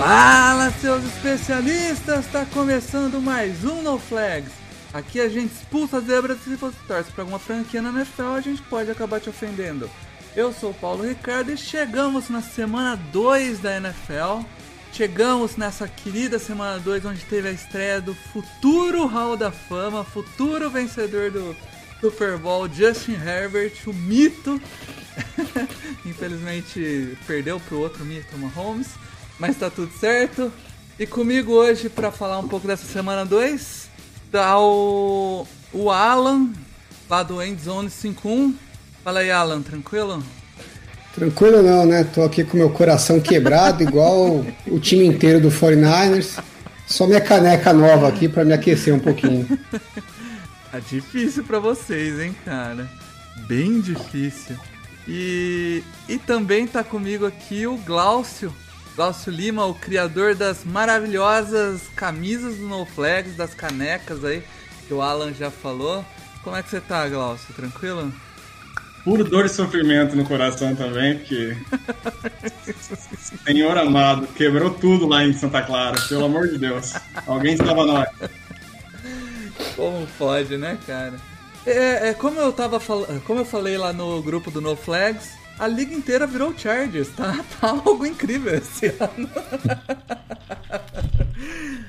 Fala, seus especialistas! Está começando mais um No Flags. Aqui a gente expulsa as zebras e se você torce para alguma franquia na NFL, a gente pode acabar te ofendendo. Eu sou o Paulo Ricardo e chegamos na semana 2 da NFL. Chegamos nessa querida semana 2, onde teve a estreia do futuro Hall da Fama, futuro vencedor do Super Bowl, Justin Herbert, o mito. Infelizmente perdeu pro outro mito, Mahomes mas tá tudo certo. E comigo hoje para falar um pouco dessa semana 2, tá o, o Alan, lá do Endzone 51. Fala aí, Alan, tranquilo? Tranquilo não, né? Tô aqui com meu coração quebrado, igual o time inteiro do 49ers. Só minha caneca nova aqui para me aquecer um pouquinho. Tá difícil para vocês, hein, cara? Bem difícil. E, e também tá comigo aqui o Glaucio, Glaucio Lima, o criador das maravilhosas camisas do No Flags, das canecas aí, que o Alan já falou. Como é que você tá, Glaucio? Tranquilo? Puro dor e sofrimento no coração também, porque. Senhor amado, quebrou tudo lá em Santa Clara, pelo amor de Deus. Alguém estava nós. Como pode, né, cara? É, é, como eu tava falando, como eu falei lá no grupo do No Flags, a liga inteira virou Chargers, tá? Tá algo incrível esse ano.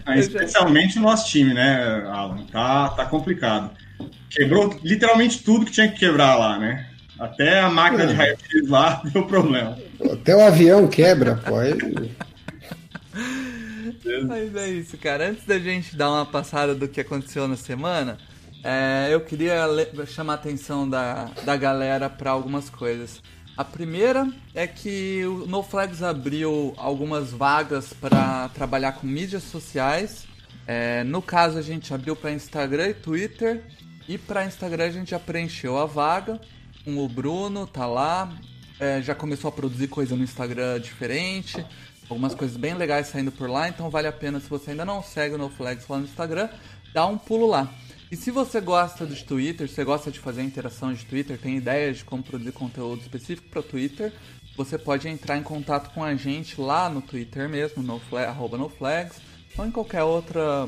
Ah, especialmente o nosso time, né, Alan? Tá, tá complicado. Quebrou literalmente tudo que tinha que quebrar lá, né? Até a máquina de raio-x lá deu problema. Até o avião quebra, pô. Aí... Mas é isso, cara. Antes da gente dar uma passada do que aconteceu na semana, é, eu queria chamar a atenção da, da galera para algumas coisas. A primeira é que o NoFlags abriu algumas vagas para trabalhar com mídias sociais. É, no caso, a gente abriu para Instagram e Twitter. E para Instagram, a gente já preencheu a vaga. O Bruno, tá lá. É, já começou a produzir coisa no Instagram diferente. Algumas coisas bem legais saindo por lá. Então, vale a pena, se você ainda não segue o NoFlags lá no Instagram, dá um pulo lá. E se você gosta de Twitter, você gosta de fazer interação de Twitter, tem ideias de como produzir conteúdo específico para Twitter, você pode entrar em contato com a gente lá no Twitter mesmo, no arroba noflags, ou em qualquer outra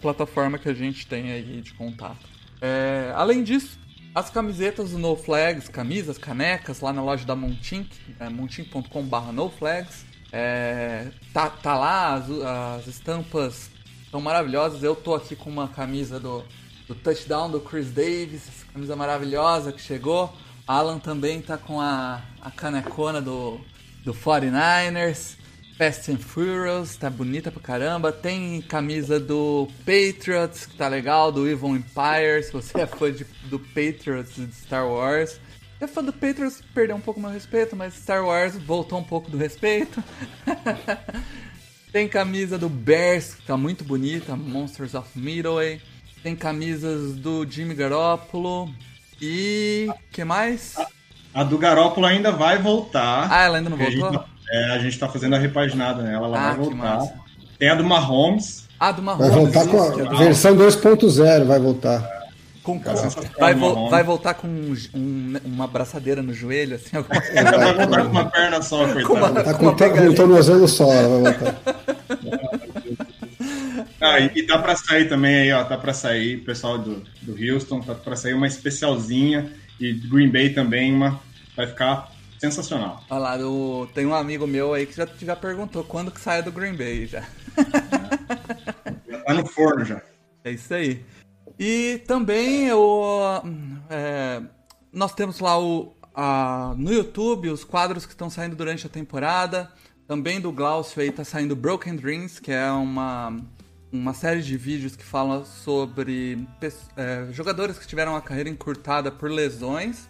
plataforma que a gente tem aí de contato. É, além disso, as camisetas do No Flags, camisas, canecas, lá na loja da Montink, é, montink.com.br noflags, é, tá, tá lá, as, as estampas são maravilhosas. Eu tô aqui com uma camisa do, do touchdown do Chris Davis, essa camisa maravilhosa que chegou. Alan também tá com a, a canecona do, do 49ers. Fast and Furious, tá bonita pra caramba. Tem camisa do Patriots, que tá legal, do Evil Empire. Se você é fã de, do Patriots de Star Wars. É fã do Patriots, perdeu um pouco meu respeito, mas Star Wars voltou um pouco do respeito. Tem camisa do Bears, que tá muito bonita, Monsters of Midway. Tem camisas do Jimmy Garoppolo. E. que mais? A do Garoppolo ainda vai voltar. Ah, ela ainda não voltou? A gente, é, a gente tá fazendo a repaginada nela, ela Ah, vai que voltar. massa. Tem a do Mahomes. Ah, do Mahomes. Vai voltar com a versão 2.0, vai voltar. Com- com- vai, vo- vai voltar com um- um- uma abraçadeira no joelho, assim, alguma Ela vai voltar com uma perna só, uma- coitada. Tá Com com, uma tá com pegadinha. um tornozelo só, ela vai voltar. Ah, e, e tá pra sair também aí, ó. Tá pra sair, pessoal do, do Houston, tá pra sair uma especialzinha. E Green Bay também, uma. Vai ficar sensacional. Olha lá, tem um amigo meu aí que já, já perguntou quando que sai do Green Bay já. Já tá no forno já. É isso aí. E também o, é, nós temos lá o, a- no YouTube os quadros que estão saindo durante a temporada. Também do Glaucio aí tá saindo Broken Dreams, que é uma, uma série de vídeos que fala sobre é, jogadores que tiveram a carreira encurtada por lesões.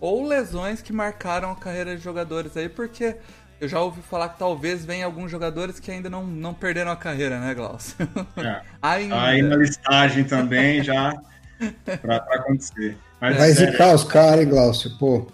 ou lesões que marcaram a carreira de jogadores aí, porque eu já ouvi falar que talvez venha alguns jogadores que ainda não, não perderam a carreira, né, Glaucio? É. ainda. Aí na listagem também já pra, pra acontecer. Mas, Vai zicar os caras, hein, Glaucio, pô.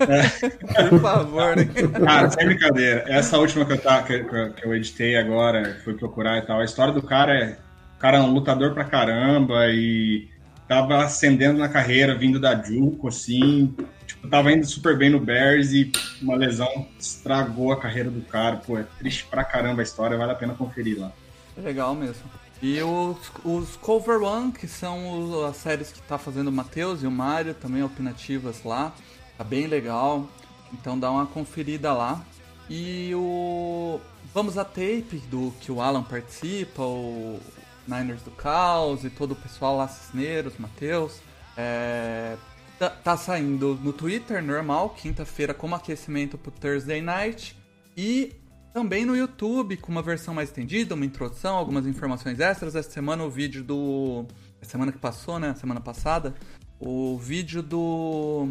É. Por favor, né? Cara, sem brincadeira. Essa última que eu, tá, que, que eu editei agora, fui procurar e tal, a história do cara é. O cara é um lutador pra caramba e tava ascendendo na carreira, vindo da Juco, assim. Tipo, tava indo super bem no Bears e uma lesão estragou a carreira do cara. Pô, é triste pra caramba a história, vale a pena conferir lá. Legal mesmo. E os, os Cover One, que são as séries que tá fazendo o Matheus e o Mário, também opinativas lá. Tá bem legal. Então dá uma conferida lá. E o. Vamos a tape do que o Alan participa, o Niners do Caos e todo o pessoal lá, Cisneiros, Matheus. É... Tá, tá, saindo no Twitter normal, quinta-feira, como aquecimento pro Thursday Night. E também no YouTube, com uma versão mais estendida, uma introdução, algumas informações extras. Essa semana o vídeo do. A semana que passou, né? Semana passada. O vídeo do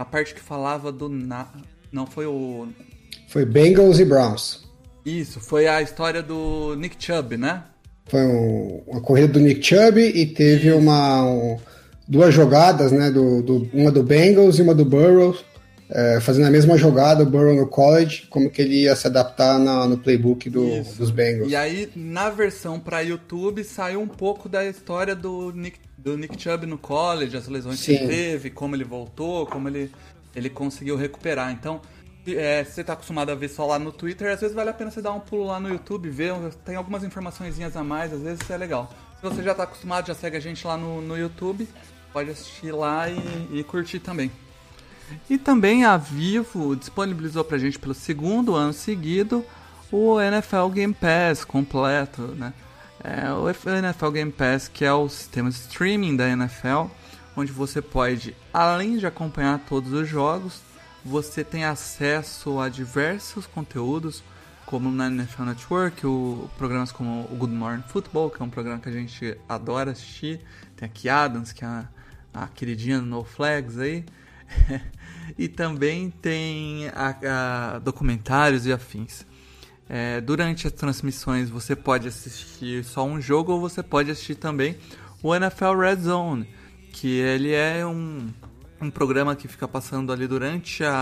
a parte que falava do. Na... Não, foi o. Foi Bengals e Browns. Isso, foi a história do Nick Chubb, né? Foi um, uma corrida do Nick Chubb e teve uma. Um, duas jogadas, né? Do, do, uma do Bengals e uma do Burrows. É, fazendo a mesma jogada, o Burrow no college, como que ele ia se adaptar na, no playbook do, dos Bengals. E aí, na versão para YouTube, saiu um pouco da história do Nick do Nick Chubb no college, as lesões Sim. que ele teve, como ele voltou, como ele, ele conseguiu recuperar. Então, é, se você está acostumado a ver só lá no Twitter, às vezes vale a pena você dar um pulo lá no YouTube, ver, tem algumas informações a mais, às vezes é legal. Se você já está acostumado, já segue a gente lá no, no YouTube, pode assistir lá e, e curtir também. E também a Vivo disponibilizou pra gente pelo segundo ano seguido o NFL Game Pass completo, né? é o NFL Game Pass, que é o sistema de streaming da NFL, onde você pode, além de acompanhar todos os jogos, você tem acesso a diversos conteúdos, como na NFL Network, o, programas como o Good Morning Football, que é um programa que a gente adora assistir, tem aqui Adams, que é a, a queridinha No Flags aí, e também tem a, a documentários e afins. É, durante as transmissões você pode assistir só um jogo ou você pode assistir também o NFL Red Zone, que ele é um, um programa que fica passando ali durante a,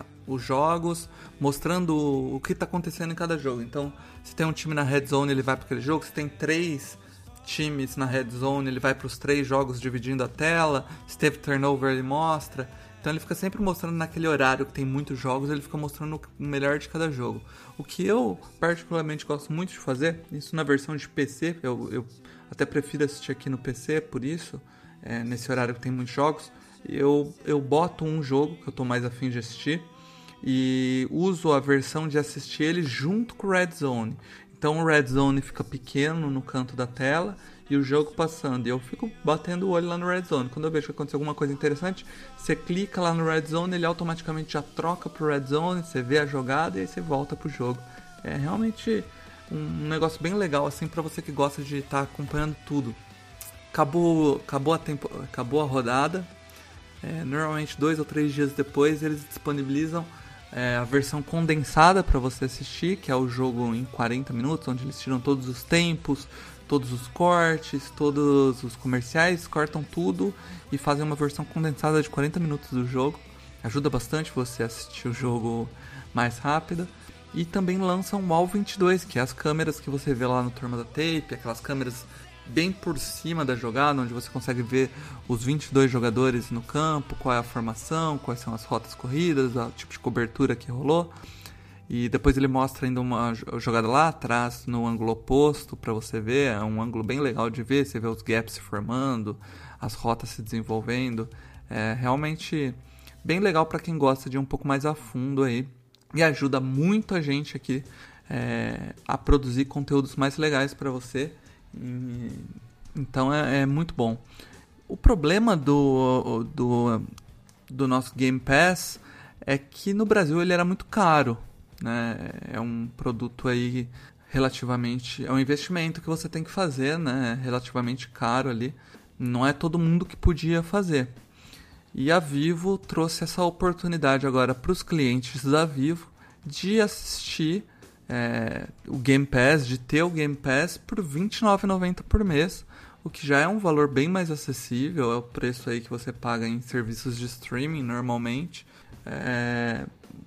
a, os jogos, mostrando o, o que está acontecendo em cada jogo. Então, se tem um time na Red Zone, ele vai para aquele jogo. Se tem três times na Red Zone, ele vai para os três jogos dividindo a tela. Se teve turnover, ele mostra. Então ele fica sempre mostrando naquele horário que tem muitos jogos, ele fica mostrando o melhor de cada jogo. O que eu particularmente gosto muito de fazer, isso na versão de PC, eu, eu até prefiro assistir aqui no PC por isso, é, nesse horário que tem muitos jogos, eu, eu boto um jogo que eu estou mais afim de assistir e uso a versão de assistir ele junto com o Red Zone. Então o Red Zone fica pequeno no canto da tela e o jogo passando. E eu fico batendo o olho lá no Red Zone. Quando eu vejo que aconteceu alguma coisa interessante, você clica lá no Red Zone, ele automaticamente já troca pro Red Zone, você vê a jogada e aí você volta pro jogo. É realmente um negócio bem legal assim para você que gosta de estar tá acompanhando tudo. Acabou, acabou a tempo, acabou a rodada. É, normalmente dois ou três dias depois eles disponibilizam é, a versão condensada para você assistir, que é o jogo em 40 minutos, onde eles tiram todos os tempos, todos os cortes, todos os comerciais, cortam tudo e fazem uma versão condensada de 40 minutos do jogo. Ajuda bastante você assistir o jogo mais rápido. E também lançam o AL 22, que é as câmeras que você vê lá no Turma da Tape, aquelas câmeras bem por cima da jogada, onde você consegue ver os 22 jogadores no campo, qual é a formação, quais são as rotas corridas, o tipo de cobertura que rolou. E depois ele mostra ainda uma jogada lá atrás, no ângulo oposto, para você ver. É um ângulo bem legal de ver. Você vê os gaps se formando, as rotas se desenvolvendo. É realmente bem legal para quem gosta de ir um pouco mais a fundo aí. E ajuda muito a gente aqui é, a produzir conteúdos mais legais para você. Então é, é, muito bom. O problema do, do, do nosso Game Pass é que no Brasil ele era muito caro né? É um produto aí relativamente, é um investimento que você tem que fazer, né? Relativamente caro ali. Não é todo mundo que podia fazer. E a Vivo trouxe essa oportunidade agora para os clientes da Vivo de assistir é, o Game Pass, de ter o Game Pass por R$ 29,90 por mês, o que já é um valor bem mais acessível, é o preço aí que você paga em serviços de streaming normalmente. É,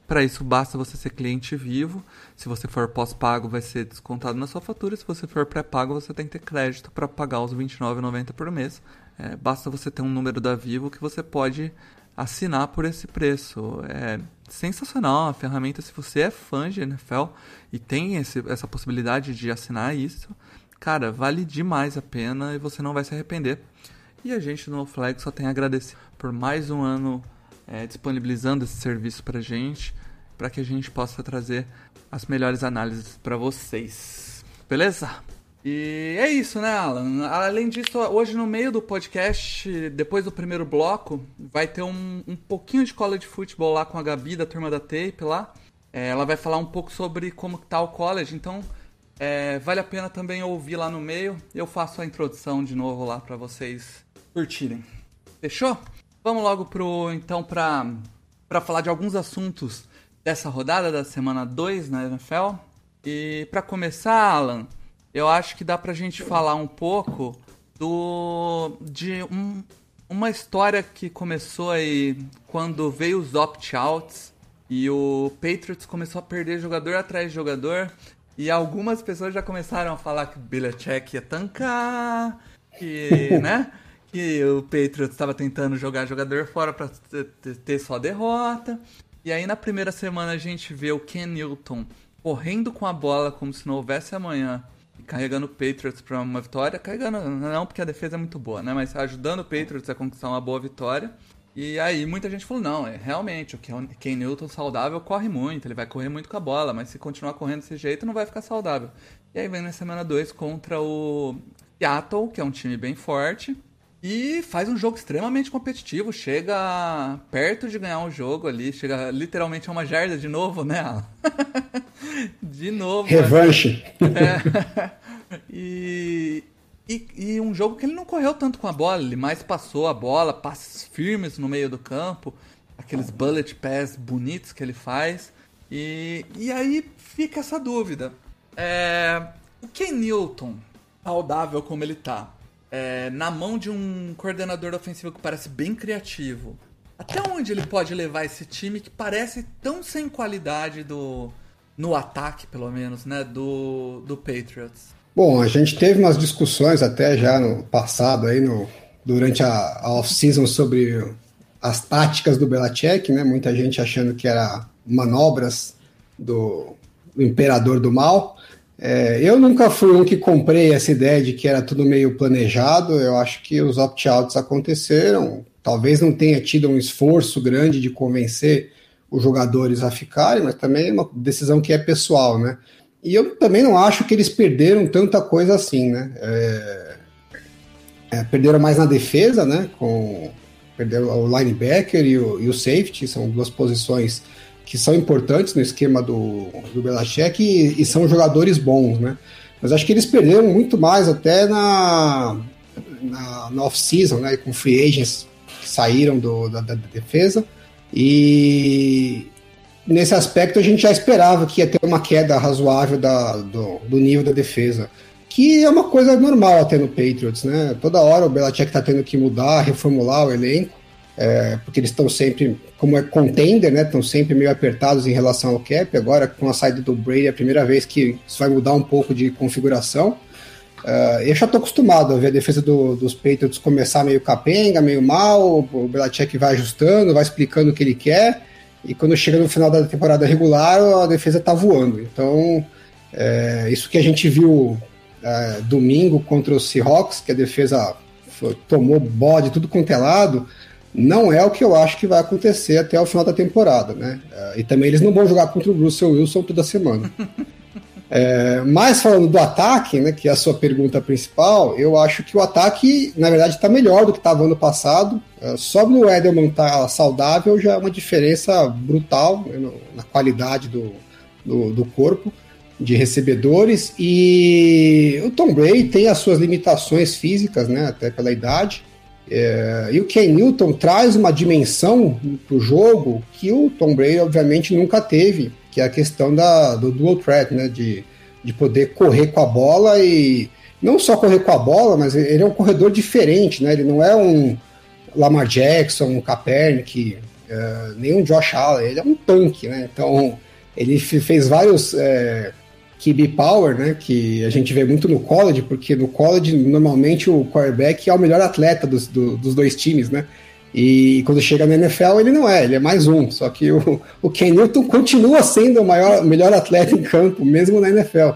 para isso basta você ser cliente vivo. Se você for pós-pago, vai ser descontado na sua fatura. Se você for pré-pago, você tem que ter crédito para pagar os R$ 29,90 por mês. É, basta você ter um número da Vivo que você pode assinar por esse preço. É sensacional a ferramenta. Se você é fã de NFL e tem esse, essa possibilidade de assinar isso, cara, vale demais a pena e você não vai se arrepender. E a gente no Flag só tem a agradecer por mais um ano é, disponibilizando esse serviço para gente, para que a gente possa trazer as melhores análises para vocês. Beleza? E é isso, né, Alan? Além disso, hoje no meio do podcast, depois do primeiro bloco, vai ter um, um pouquinho de college futebol lá com a Gabi da turma da Tape lá. É, ela vai falar um pouco sobre como tá o college, então é, vale a pena também ouvir lá no meio. Eu faço a introdução de novo lá para vocês curtirem. Fechou? Vamos logo pro então para para falar de alguns assuntos dessa rodada da semana 2 na NFL. E para começar, Alan, eu acho que dá pra gente falar um pouco do de um, uma história que começou aí quando veio os opt-outs e o Patriots começou a perder jogador atrás de jogador e algumas pessoas já começaram a falar que o Belichick ia tancar, que, né? que o Patriots estava tentando jogar jogador fora para ter só derrota. E aí na primeira semana a gente vê o Ken Newton correndo com a bola como se não houvesse amanhã, carregando o Patriots para uma vitória, carregando não porque a defesa é muito boa, né, mas ajudando o Patriots a conquistar uma boa vitória. E aí muita gente falou, não, é realmente, o Ken Newton saudável corre muito, ele vai correr muito com a bola, mas se continuar correndo desse jeito não vai ficar saudável. E aí vem na semana 2 contra o Seattle, que é um time bem forte, e faz um jogo extremamente competitivo, chega perto de ganhar um jogo ali, chega literalmente a uma jarda de novo, né? de novo. Revanche. É. E, e, e, um jogo que ele não correu tanto com a bola, ele mais passou a bola, passes firmes no meio do campo, aqueles bullet pass bonitos que ele faz. E, e aí fica essa dúvida. É, o Ken Newton, saudável como ele tá, é, na mão de um coordenador ofensivo que parece bem criativo, até onde ele pode levar esse time que parece tão sem qualidade do no ataque, pelo menos, né, do, do Patriots? Bom, a gente teve umas discussões até já no passado aí no durante a, a off-season sobre as táticas do Belichick, né? Muita gente achando que era manobras do, do imperador do mal. É, eu nunca fui um que comprei essa ideia de que era tudo meio planejado. Eu acho que os opt-outs aconteceram. Talvez não tenha tido um esforço grande de convencer os jogadores a ficarem, mas também é uma decisão que é pessoal, né? E eu também não acho que eles perderam tanta coisa assim, né? É, é, perderam mais na defesa, né? Com perderam o linebacker e o, e o safety, são duas posições que são importantes no esquema do, do Belichick e, e são jogadores bons, né? Mas acho que eles perderam muito mais até na, na, na off-season, né? Com free agents que saíram do, da, da, defesa. E nesse aspecto a gente já esperava que ia ter uma queda razoável da, do, do nível da defesa. Que é uma coisa normal até no Patriots, né? Toda hora o Belichick tá tendo que mudar, reformular o elenco é, porque eles estão sempre, como é contender, né, estão sempre meio apertados em relação ao cap. Agora, com a saída do Brady, é a primeira vez que isso vai mudar um pouco de configuração. Uh, eu já estou acostumado a ver a defesa do, dos Patriots começar meio capenga, meio mal, o Belichick vai ajustando, vai explicando o que ele quer, e quando chega no final da temporada regular, a defesa está voando. Então, é, isso que a gente viu é, domingo contra os Seahawks, que a defesa foi, tomou bode tudo quanto é lado, não é o que eu acho que vai acontecer até o final da temporada, né? É, e também eles não vão jogar contra o Russell Wilson toda semana. É, mas falando do ataque, né, que é a sua pergunta principal, eu acho que o ataque, na verdade, está melhor do que estava ano passado. É, só no Edelman estar tá saudável já é uma diferença brutal né, na qualidade do, do, do, corpo de recebedores. E o Tom Brady tem as suas limitações físicas, né, até pela idade. É, e o Ken Newton traz uma dimensão para o jogo que o Tom Brady, obviamente, nunca teve, que é a questão da, do dual threat, né? De, de poder correr com a bola e não só correr com a bola, mas ele é um corredor diferente, né? Ele não é um Lamar Jackson, um Kaepernick, uh, nem um Josh Allen, ele é um tanque, né? Então ele fez vários é, QB Power, né? Que a gente vê muito no college, porque no college normalmente o quarterback é o melhor atleta dos, do, dos dois times, né? E quando chega na NFL ele não é, ele é mais um. Só que o, o Ken Newton continua sendo o maior, melhor atleta em campo, mesmo na NFL.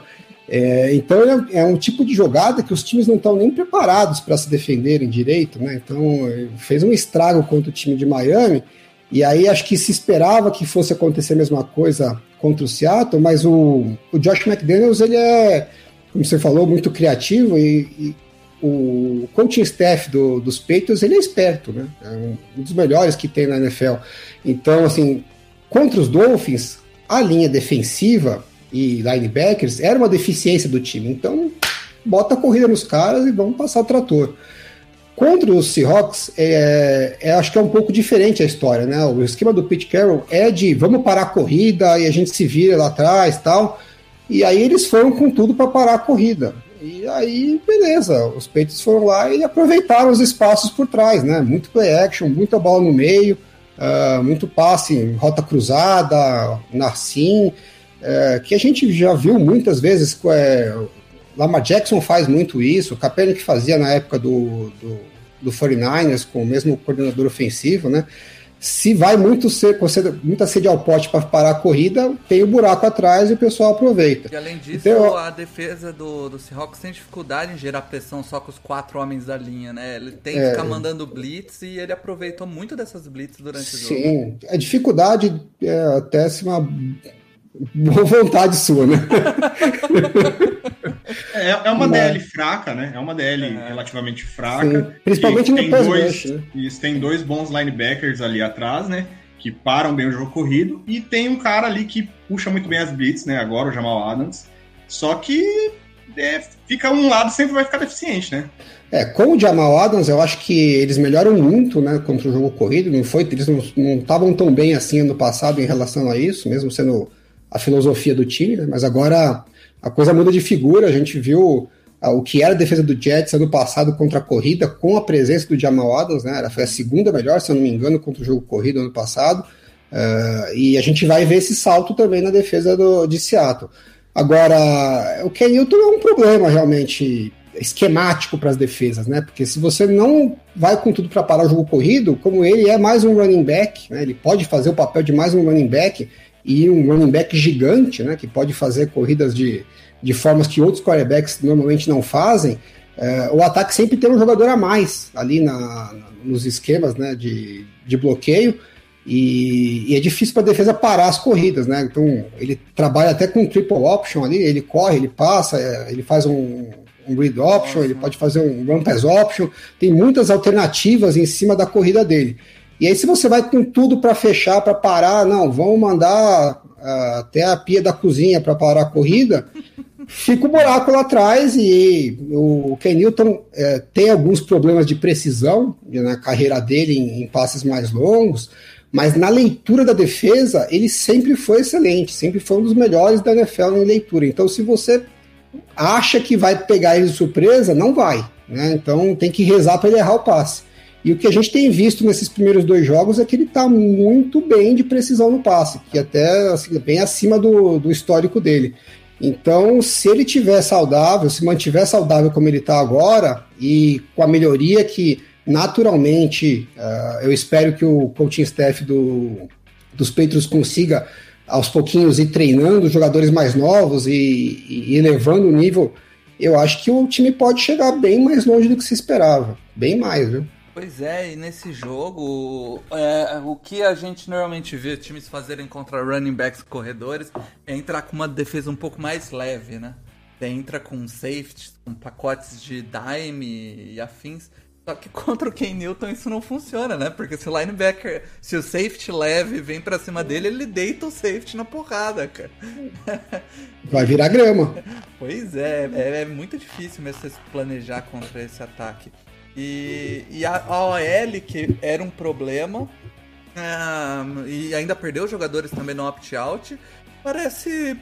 É, então é, é, um tipo de jogada que os times não estão nem preparados para se defenderem direito, né? Então fez um estrago contra o time de Miami. E aí acho que se esperava que fosse acontecer a mesma coisa contra o Seattle, mas o, o Josh McDaniels ele é, como você falou, muito criativo e, e o coaching staff do, dos Patriots ele é esperto, né? É um dos melhores que tem na NFL. Então assim, contra os Dolphins a linha defensiva e linebackers era uma deficiência do time. Então, bota a corrida nos caras e vamos passar o trator. Contra os Seahawks, é, é, acho que é um pouco diferente a história, né? O esquema do Pete Carroll é de vamos parar a corrida e a gente se vira lá atrás tal. E aí eles foram com tudo para parar a corrida. E aí, beleza, os Peitos foram lá e aproveitaram os espaços por trás, né? Muito play action, muita bola no meio, uh, muito passe, rota cruzada, narcim é, que a gente já viu muitas vezes. É, Lama Jackson faz muito isso, o Kaepernick fazia na época do, do, do 49ers, com o mesmo coordenador ofensivo, né? Se vai muito ser, muita sede ao pote para parar a corrida, tem o um buraco atrás e o pessoal aproveita. E além disso, então, a defesa do, do Seahawks tem dificuldade em gerar pressão só com os quatro homens da linha, né? Ele tem que é, ficar mandando blitz e ele aproveitou muito dessas blitz durante o jogo. Sim, a dificuldade é até se uma boa vontade sua, né? é, é uma Mas... DL fraca, né? É uma DL é. relativamente fraca. Sim. Principalmente no pass dois, né? Isso, tem dois bons linebackers ali atrás, né? Que param bem o jogo corrido. E tem um cara ali que puxa muito bem as blitz, né? Agora, o Jamal Adams. Só que é, fica um lado sempre vai ficar deficiente, né? É, com o Jamal Adams, eu acho que eles melhoram muito, né, contra o jogo corrido. Não foi, eles não estavam tão bem assim ano passado em relação a isso, mesmo sendo a filosofia do time, né? mas agora a coisa muda de figura. A gente viu ah, o que era a defesa do Jets ano passado contra a corrida, com a presença do Jamal Adams, né? Ela foi a segunda melhor, se eu não me engano, contra o jogo corrido ano passado. Uh, e a gente vai ver esse salto também na defesa do, de Seattle. Agora, o Ken Newton é um problema realmente esquemático para as defesas, né? Porque se você não vai com tudo para parar o jogo corrido, como ele é mais um running back, né? ele pode fazer o papel de mais um running back, e um running back gigante, né, que pode fazer corridas de, de formas que outros quarterbacks normalmente não fazem, é, o ataque sempre tem um jogador a mais ali na, nos esquemas né, de, de bloqueio. E, e, é difícil para a defesa parar as corridas, né? Então ele trabalha até com triple option ali, ele corre, ele passa, é, ele faz um, um read option, ele pode fazer um run pass option, tem muitas alternativas em cima da corrida dele. E aí, se você vai com tudo para fechar, para parar, não, vamos mandar uh, até a pia da cozinha para parar a corrida, fica o um buraco lá atrás e o Ken Newton é, tem alguns problemas de precisão na carreira dele em, em, passes mais longos, mas na leitura da defesa ele sempre foi excelente, sempre foi um dos melhores da NFL em leitura. Então, se você acha que vai pegar ele de surpresa, não vai. Né? Então, tem que rezar para ele errar o passe. E o que a gente tem visto nesses primeiros dois jogos é que ele está muito bem de precisão no passe, que até assim, bem acima do, do histórico dele. Então, se ele tiver saudável, se mantiver saudável como ele está agora, e com a melhoria que naturalmente uh, eu espero que o coaching staff do, dos Patriots consiga aos pouquinhos ir treinando jogadores mais novos e, e elevando o nível, eu acho que o time pode chegar bem mais longe do que se esperava. Bem mais, viu? Pois é, e nesse jogo, é, o que a gente normalmente vê times fazerem contra running backs corredores é entrar com uma defesa um pouco mais leve, né? entra com safeties, com pacotes de dime e afins. Só que contra o Ken Newton isso não funciona, né? Porque se o linebacker, se o safety leve vem para cima dele, ele deita o safety na porrada, cara. Vai virar grama. Pois é, é, é muito difícil mesmo você planejar contra esse ataque. E, e a, OL, que era um problema, é, e ainda perdeu jogadores também no opt-out, parece,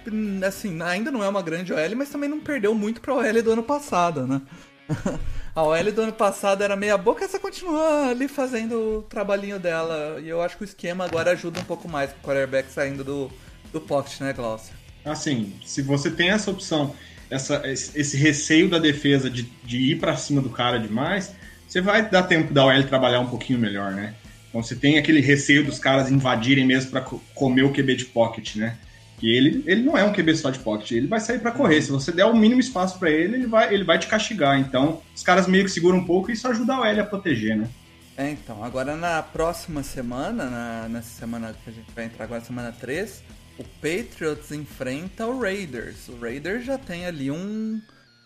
assim, ainda não é uma grande OL, mas também não perdeu muito pra OL do ano passado, né? A OL do ano passado era meia boca, essa continua ali fazendo o trabalhinho dela. E eu acho que o esquema agora ajuda um pouco mais com o quarterback saindo do, do pocket, né, Glaucia? Assim, se você tem essa opção, essa, esse receio da defesa de, de ir para cima do cara demais, você vai dar tempo da OL trabalhar um pouquinho melhor, né? Então você tem aquele receio dos caras invadirem mesmo para comer o QB de pocket, né? E ele, ele não é um QB só de pocket, ele vai sair para correr. Se você der o mínimo espaço para ele, ele vai, ele vai te castigar. Então, os caras meio que seguram um pouco e isso ajuda a OL a proteger, né? É, então, agora na próxima semana, na, nessa semana que a gente vai entrar agora, semana 3, o Patriots enfrenta o Raiders. O Raiders já tem ali um,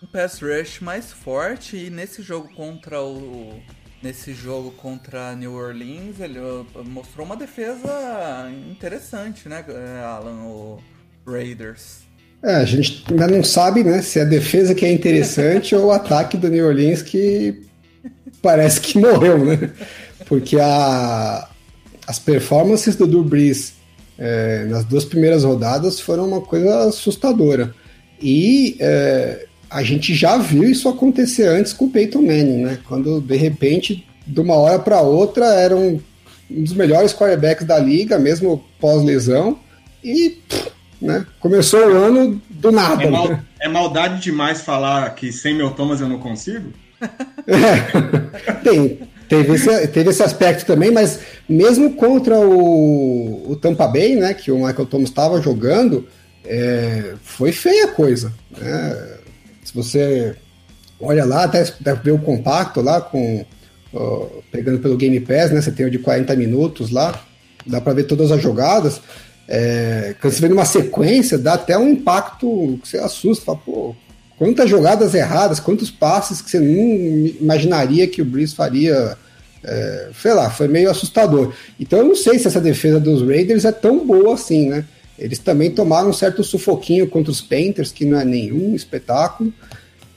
um pass rush mais forte e nesse jogo contra o nesse jogo contra New Orleans, ele uh, mostrou uma defesa interessante, né, Alan, o Raiders. É, a gente ainda não sabe, né, se é a defesa que é interessante ou o ataque do New Orleans que parece que morreu, né? Porque a, as performances do Brees é, nas duas primeiras rodadas foram uma coisa assustadora. E é, a gente já viu isso acontecer antes com o Peyton Manning, né? Quando de repente, de uma hora para outra, era um, um, dos melhores quarterbacks da liga, mesmo pós-lesão, e né, começou o ano do nada. É, mal, né? é maldade demais falar que sem meu Thomas eu não consigo? É, tem, teve, esse, teve esse aspecto também, mas mesmo contra o, o Tampa Bay, né, que o Michael Thomas estava jogando, é, foi feia a coisa. Né? Se você olha lá, até deve ver o compacto lá, com uh, pegando pelo Game Pass, né? Você tem o de 40 minutos lá, dá para ver todas as jogadas. É, quando você vê numa sequência, dá até um impacto que você assusta, fala, pô, quantas jogadas erradas, quantos passes que você não imaginaria que o Breeze faria. É, sei lá, foi meio assustador. Então eu não sei se essa defesa dos Raiders é tão boa assim, né? Eles também tomaram um certo sufoquinho contra os Panthers, que não é nenhum espetáculo.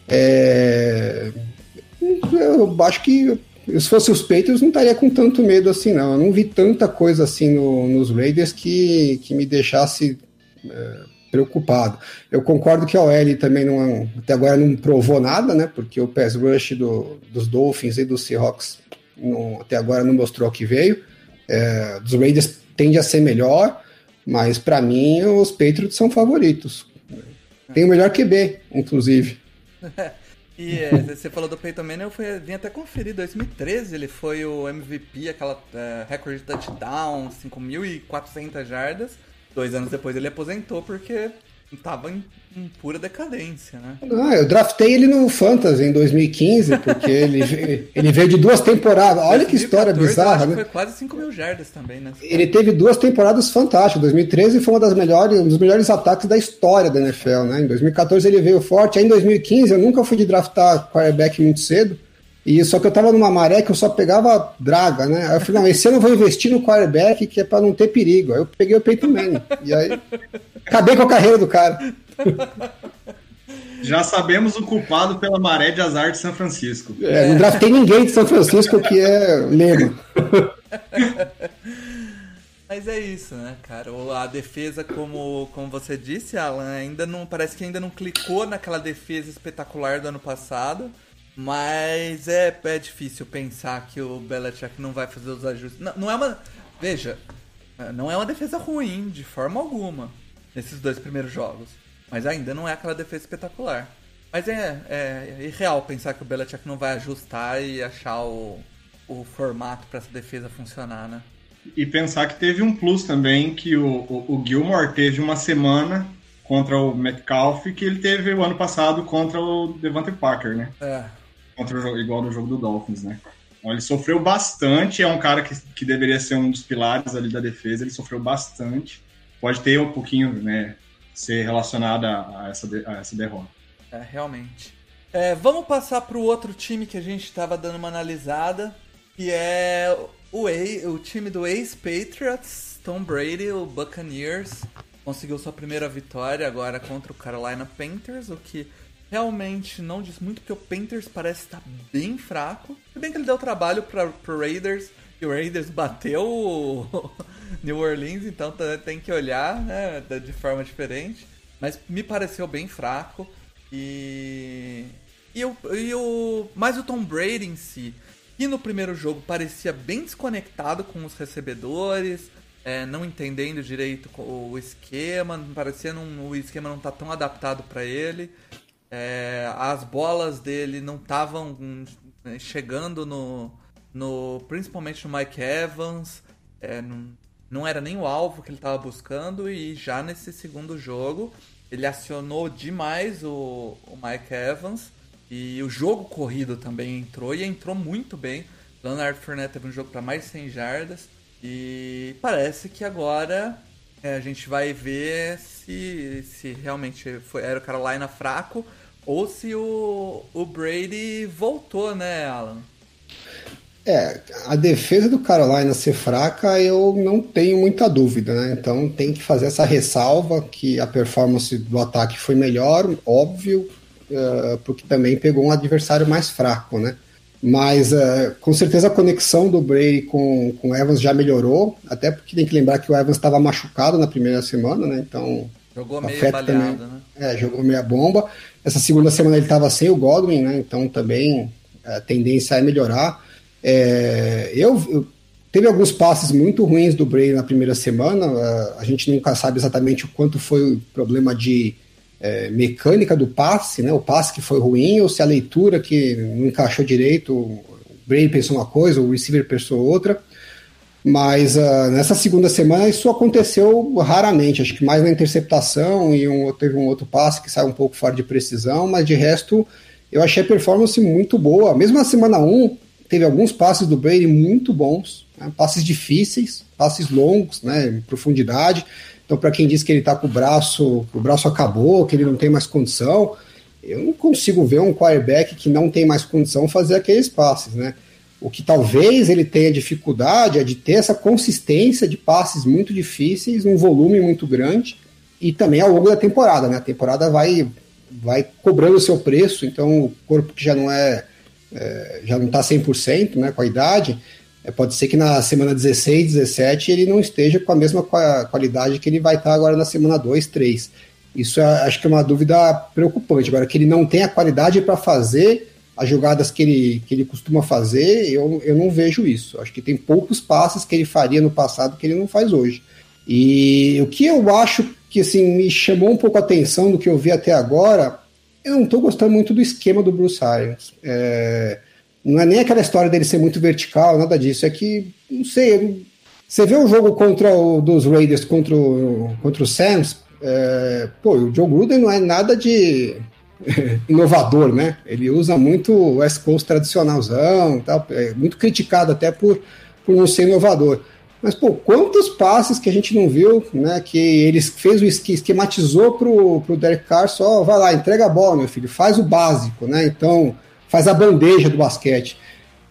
É... Eu acho que se fosse os Patriots, não estaria com tanto medo assim, não. Eu não vi tanta coisa assim no, nos Raiders que, que me deixasse é, preocupado. Eu concordo que a OL também não, até agora não provou nada, né? Porque o pass rush do, dos Dolphins e dos Seahawks não, até agora não mostrou que veio. É, dos Raiders tende a ser melhor. Mas para mim, os Patriots são favoritos. Tem o melhor QB, inclusive. e é, você falou do Peyton Manning, eu fui, vim até conferir, 2013 ele foi o MVP, aquela é, recorde de touchdown, 5.400 jardas. Dois anos depois ele aposentou porque tava em, em, pura decadência, né? Ah, eu draftei ele no Fantasy em 2015, porque ele, veio, ele veio de duas temporadas. Olha 2014, que história bizarra, né? Foi quase 5 mil jardas também, né? Ele teve duas temporadas fantásticas. 2013 foi uma das melhores, um dos melhores ataques da história da NFL, né? Em 2014 ele veio forte. Aí em 2015 eu nunca fui de draftar quarterback muito cedo. E só que eu tava numa maré que eu só pegava draga, né? Aí eu falei, não, esse ano eu vou investir no quarterback que é pra não ter perigo. Aí eu peguei o Peyton Manning. E aí acabei com a carreira do cara. Já sabemos o culpado pela maré de azar de São Francisco. É, não draftei ninguém de São Francisco que é lema. Mas é isso, né, cara? A defesa, como, como você disse, Alan, ainda não parece que ainda não clicou naquela defesa espetacular do ano passado. Mas é, é difícil pensar que o Belichick não vai fazer os ajustes. Não, não é uma. Veja, não é uma defesa ruim, de forma alguma, nesses dois primeiros jogos. Mas ainda não é aquela defesa espetacular. Mas é, é, é irreal pensar que o Belichick não vai ajustar e achar o, o formato para essa defesa funcionar, né? E pensar que teve um plus também, que o, o, o Gilmore teve uma semana contra o Metcalf que ele teve o ano passado contra o Devante Parker, né? É contra igual no jogo do Dolphins, né? Então ele sofreu bastante, é um cara que, que deveria ser um dos pilares ali da defesa, ele sofreu bastante. Pode ter um pouquinho, né, ser relacionado a, a essa, a essa derrota. É, realmente. É, vamos passar para o outro time que a gente estava dando uma analisada, que é o, o time do ex-Patriots, Tom Brady, o Buccaneers, conseguiu sua primeira vitória agora contra o Carolina Panthers, o que realmente não diz muito, porque o Panthers parece estar bem fraco. Se bem que ele deu trabalho para pro Raiders, e o Raiders bateu o New Orleans, então tem que olhar né, de forma diferente. Mas me pareceu bem fraco. E. E o, e o. Mas o Tom Brady em si, que no primeiro jogo parecia bem desconectado com os recebedores, é, não entendendo direito o esquema, parecia o esquema não tá tão adaptado para ele. É, as bolas dele não estavam né, chegando no, no, principalmente no Mike Evans, é, não, não era nem o alvo que ele estava buscando e já nesse segundo jogo ele acionou demais o, o Mike Evans e o jogo corrido também entrou e entrou muito bem. Leonard Fournette teve um jogo para mais 100 jardas. E parece que agora é, a gente vai ver se, se realmente foi, era o Carolina fraco ou se o, o Brady voltou, né, Alan? É, a defesa do Carolina ser fraca eu não tenho muita dúvida, né? Então tem que fazer essa ressalva que a performance do ataque foi melhor, óbvio, uh, porque também pegou um adversário mais fraco, né? Mas uh, com certeza a conexão do Brady com, com o Evans já melhorou, até porque tem que lembrar que o Evans estava machucado na primeira semana, né? Então. Jogou meio baleado, também, né? É, jogou meia bomba. Essa segunda semana ele estava sem o Godwin, né? Então também a tendência é melhorar. É, eu, eu, teve alguns passes muito ruins do Brady na primeira semana. Uh, a gente nunca sabe exatamente o quanto foi o problema de é, mecânica do passe, né? O passe que foi ruim, ou se a leitura que não encaixou direito, o Brady pensou uma coisa, o receiver pensou outra. Mas uh, nessa segunda semana isso aconteceu raramente, acho que mais na interceptação e um, teve um outro passe que saiu um pouco fora de precisão, mas de resto eu achei a performance muito boa. Mesmo na semana 1, teve alguns passes do Brady muito bons, né? passes difíceis, passes longos, né, em profundidade. Então, para quem diz que ele está com o braço, o braço acabou, que ele não tem mais condição, eu não consigo ver um quarterback que não tem mais condição fazer aqueles passes, né? O que talvez ele tenha dificuldade é de ter essa consistência de passes muito difíceis, um volume muito grande, e também ao longo da temporada, né? A temporada vai, vai cobrando o seu preço, então o corpo que já não é, é já não está 100%, né, com a idade, é, pode ser que na semana 16, 17 ele não esteja com a mesma qualidade que ele vai estar agora na semana 2, 3. Isso é, acho que é uma dúvida preocupante. Agora, que ele não tem a qualidade para fazer as jogadas que ele, que ele costuma fazer, eu, eu não vejo isso. Acho que tem poucos passes que ele faria no passado que ele não faz hoje. E o que eu acho que assim, me chamou um pouco a atenção do que eu vi até agora, eu não estou gostando muito do esquema do Bruce Arians. É, não é nem aquela história dele ser muito vertical, nada disso. É que, não sei, você vê o jogo contra o, dos Raiders contra o, contra o Sam's, é, pô, o Joe Gruden não é nada de inovador, né? Ele usa muito o West Coast tradicionalzão, tal, é muito criticado até por, por não ser inovador. Mas, pô, quantos passes que a gente não viu, né? Que ele fez o esquematizou pro, pro Derek Carr, só vai lá, entrega a bola, meu filho, faz o básico, né? Então, faz a bandeja do basquete.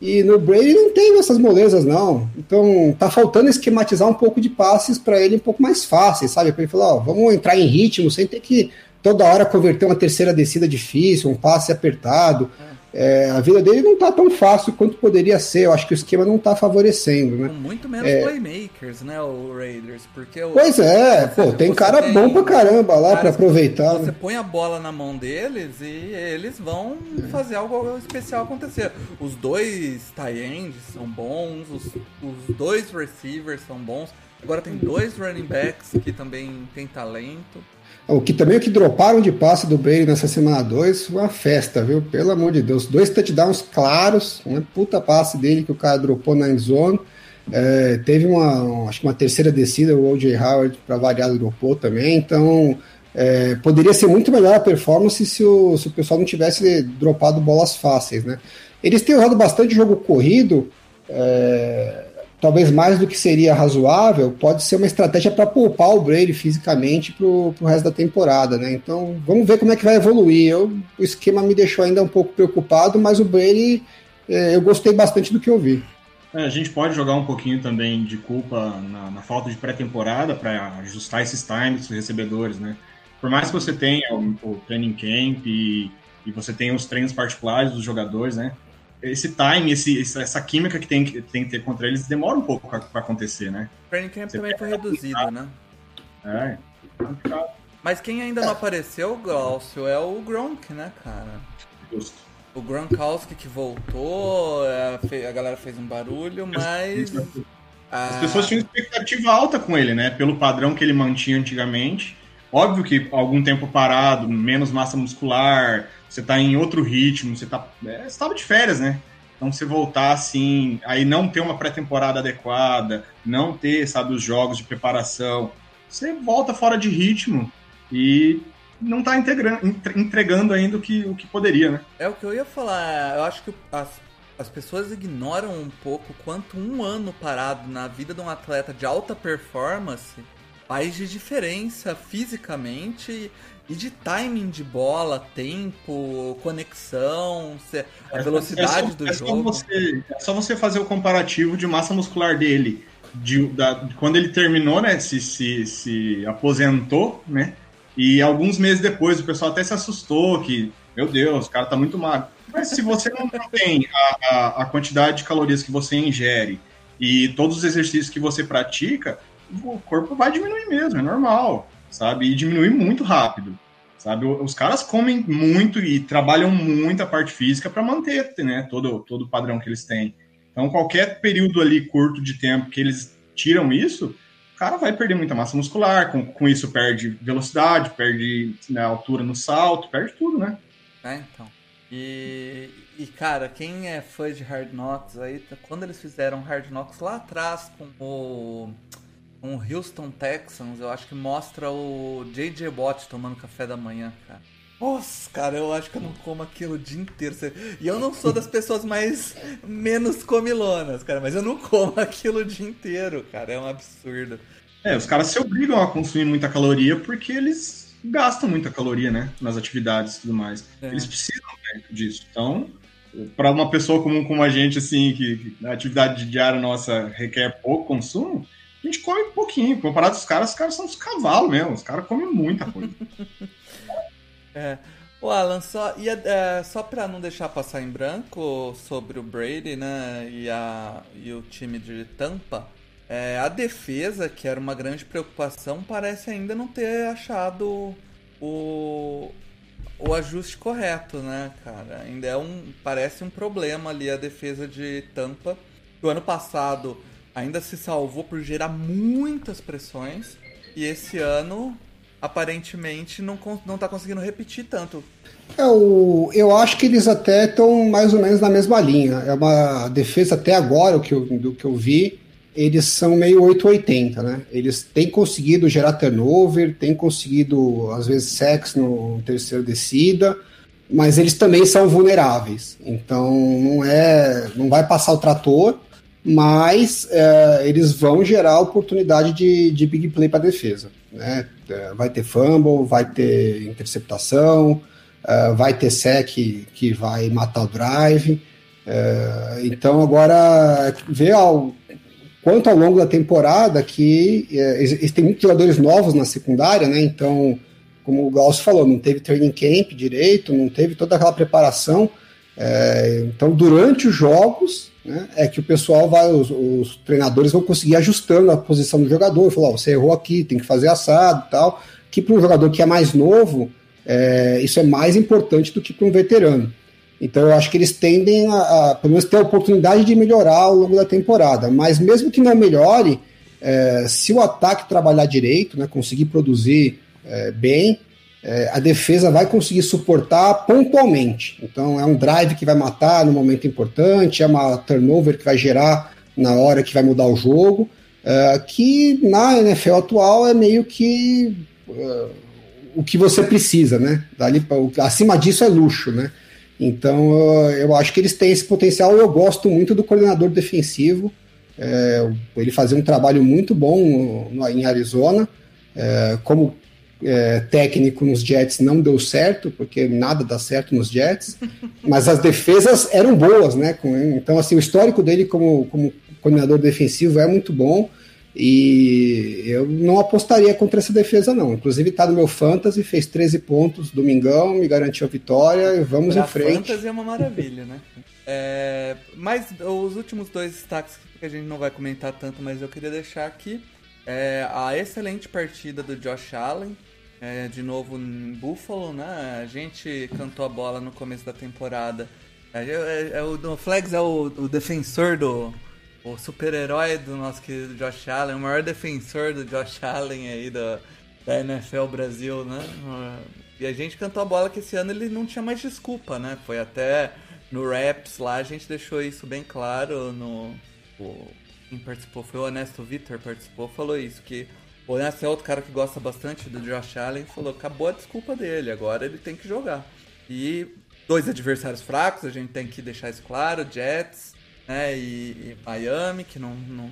E no Brady não tem essas molezas, não. Então tá faltando esquematizar um pouco de passes para ele um pouco mais fáceis, sabe? Para ele falar, ó, vamos entrar em ritmo sem ter que toda hora converter uma terceira descida difícil, um passe apertado. É, a vida dele não tá tão fácil quanto poderia ser. Eu acho que o esquema não tá favorecendo, né? Muito menos é... playmakers, né, o Raiders? Porque o... Pois é, pô, tem cara tem... bom pra caramba lá para aproveitar. Você né? põe a bola na mão deles e eles vão é. fazer algo especial acontecer. Os dois tie são bons, os, os dois receivers são bons. Agora tem dois running backs que também têm talento. O que também o que droparam de passe do Brady nessa semana 2 foi uma festa, viu? Pelo amor de Deus. Dois touchdowns claros, uma puta passe dele que o cara dropou na endzone. É, teve uma, acho que uma terceira descida, o O.J. Howard, para variar, dropou também. Então, é, poderia ser muito melhor a performance se o, se o pessoal não tivesse dropado bolas fáceis, né? Eles têm usado bastante jogo corrido. É, talvez mais do que seria razoável, pode ser uma estratégia para poupar o Brady fisicamente para o resto da temporada, né? Então vamos ver como é que vai evoluir. Eu, o esquema me deixou ainda um pouco preocupado, mas o Brady é, eu gostei bastante do que eu vi. É, a gente pode jogar um pouquinho também de culpa na, na falta de pré-temporada para ajustar esses times dos recebedores, né? Por mais que você tenha o, o training camp e, e você tenha os treinos particulares dos jogadores, né? Esse time, esse, essa química que tem, que tem que ter contra eles demora um pouco para acontecer, né? O training camp Você também foi reduzido, né? É, Mas quem ainda não apareceu, Glaucio, é o Gronk, né, cara? Justo. O Gronkowski que voltou, é, a galera fez um barulho, mas. As pessoas tinham expectativa alta com ele, né? Pelo padrão que ele mantinha antigamente. Óbvio que algum tempo parado, menos massa muscular, você tá em outro ritmo, você tá. É, você tava de férias, né? Então você voltar assim, aí não ter uma pré-temporada adequada, não ter, sabe, os jogos de preparação, você volta fora de ritmo e não tá entregando ainda o que, o que poderia, né? É o que eu ia falar. Eu acho que as, as pessoas ignoram um pouco quanto um ano parado na vida de um atleta de alta performance faz de diferença fisicamente e de timing de bola, tempo, conexão, a velocidade é só, do é jogo. Só você, é só você fazer o comparativo de massa muscular dele. De, da, de quando ele terminou, né? Se, se, se aposentou, né? E alguns meses depois o pessoal até se assustou que, meu Deus, o cara tá muito magro. Mas se você não tem a, a, a quantidade de calorias que você ingere e todos os exercícios que você pratica, o corpo vai diminuir mesmo, é normal, sabe? E diminuir muito rápido, sabe? Os caras comem muito e trabalham muito a parte física para manter, né? Todo, todo o padrão que eles têm. Então, qualquer período ali curto de tempo que eles tiram isso, o cara vai perder muita massa muscular, com, com isso perde velocidade, perde né, altura no salto, perde tudo, né? É, então. E, e, cara, quem é fã de Hard Knocks aí, quando eles fizeram Hard Knocks lá atrás com o, o Houston Texans, eu acho que mostra o J.J. Watt tomando café da manhã, cara. Nossa, cara, eu acho que eu não como aquilo o dia inteiro. E eu não sou das pessoas mais menos comilonas, cara, mas eu não como aquilo o dia inteiro, cara. É um absurdo. É, os caras se obrigam a consumir muita caloria porque eles gastam muita caloria, né? Nas atividades e tudo mais. É. Eles precisam né, disso. Então, para uma pessoa comum como a gente, assim, que, que a atividade diária nossa requer pouco consumo, a gente come um pouquinho. Comparado aos caras, os caras são os cavalos mesmo. Os caras comem muita coisa. É. O Alan, só, é, só pra não deixar passar em branco sobre o Brady, né, e, a, e o time de Tampa, é, a defesa, que era uma grande preocupação, parece ainda não ter achado o, o ajuste correto, né, cara? Ainda é um, parece um problema ali a defesa de Tampa. O ano passado ainda se salvou por gerar muitas pressões, e esse ano aparentemente não, não tá conseguindo repetir tanto. É, eu acho que eles até estão mais ou menos na mesma linha. É uma defesa até agora, o que eu, do que eu vi, eles são meio 880, né? Eles têm conseguido gerar turnover, têm conseguido, às vezes, sex no terceiro descida, mas eles também são vulneráveis. Então não é. não vai passar o trator, mas é, eles vão gerar oportunidade de, de big play para defesa. Né? É, vai ter fumble, vai ter interceptação, é, vai ter sec que vai matar o drive. É, então agora ver ao, quanto ao longo da temporada que existem muitos jogadores novos na secundária, né? Então, como o Gauss falou, não teve training camp direito, não teve toda aquela preparação. então, durante os jogos, né, é que o pessoal vai, os, os, treinadores vão conseguir ajustando a posição do jogador, falar, oh, você errou aqui, tem que fazer assado tal, que para um jogador que é mais novo, é, isso é mais importante do que para um veterano. Então eu acho que eles tendem a, a, pelo menos, ter a oportunidade de melhorar ao longo da temporada, mas mesmo que não melhore, é, se o ataque trabalhar direito, né, conseguir produzir é, bem, é, a defesa vai conseguir suportar pontualmente. Então, é um drive que vai matar no momento importante, é uma turnover que vai gerar na hora que vai mudar o jogo, é, que na NFL atual é meio que uh, o que você precisa, né? Dali, acima disso é luxo, né? Então, uh, eu acho que eles têm esse potencial. Eu gosto muito do coordenador defensivo. É, ele fazia um trabalho muito bom no, no, em Arizona. É, como é, técnico nos Jets não deu certo, porque nada dá certo nos Jets, mas as defesas eram boas, né? Então, assim, o histórico dele como, como coordenador defensivo é muito bom e eu não apostaria contra essa defesa, não. Inclusive, tá no meu Fantasy, fez 13 pontos, domingão, me garantiu a vitória e vamos pra em frente. Fantasy é uma maravilha, né? É, mas os últimos dois destaques que a gente não vai comentar tanto, mas eu queria deixar aqui é a excelente partida do Josh Allen, é, de novo em Buffalo, né? A gente cantou a bola no começo da temporada. É, é, é o, Flags é o, o defensor do. O super-herói do nosso querido Josh Allen, o maior defensor do Josh Allen aí da, da NFL Brasil, né? E a gente cantou a bola que esse ano ele não tinha mais desculpa, né? Foi até no Raps lá, a gente deixou isso bem claro no. Quem participou foi o Honesto Vitor participou, falou isso, que o Honesto é outro cara que gosta bastante do Josh Allen, falou, acabou a desculpa dele, agora ele tem que jogar. E dois adversários fracos, a gente tem que deixar isso claro, Jets né, e, e Miami, que não, não,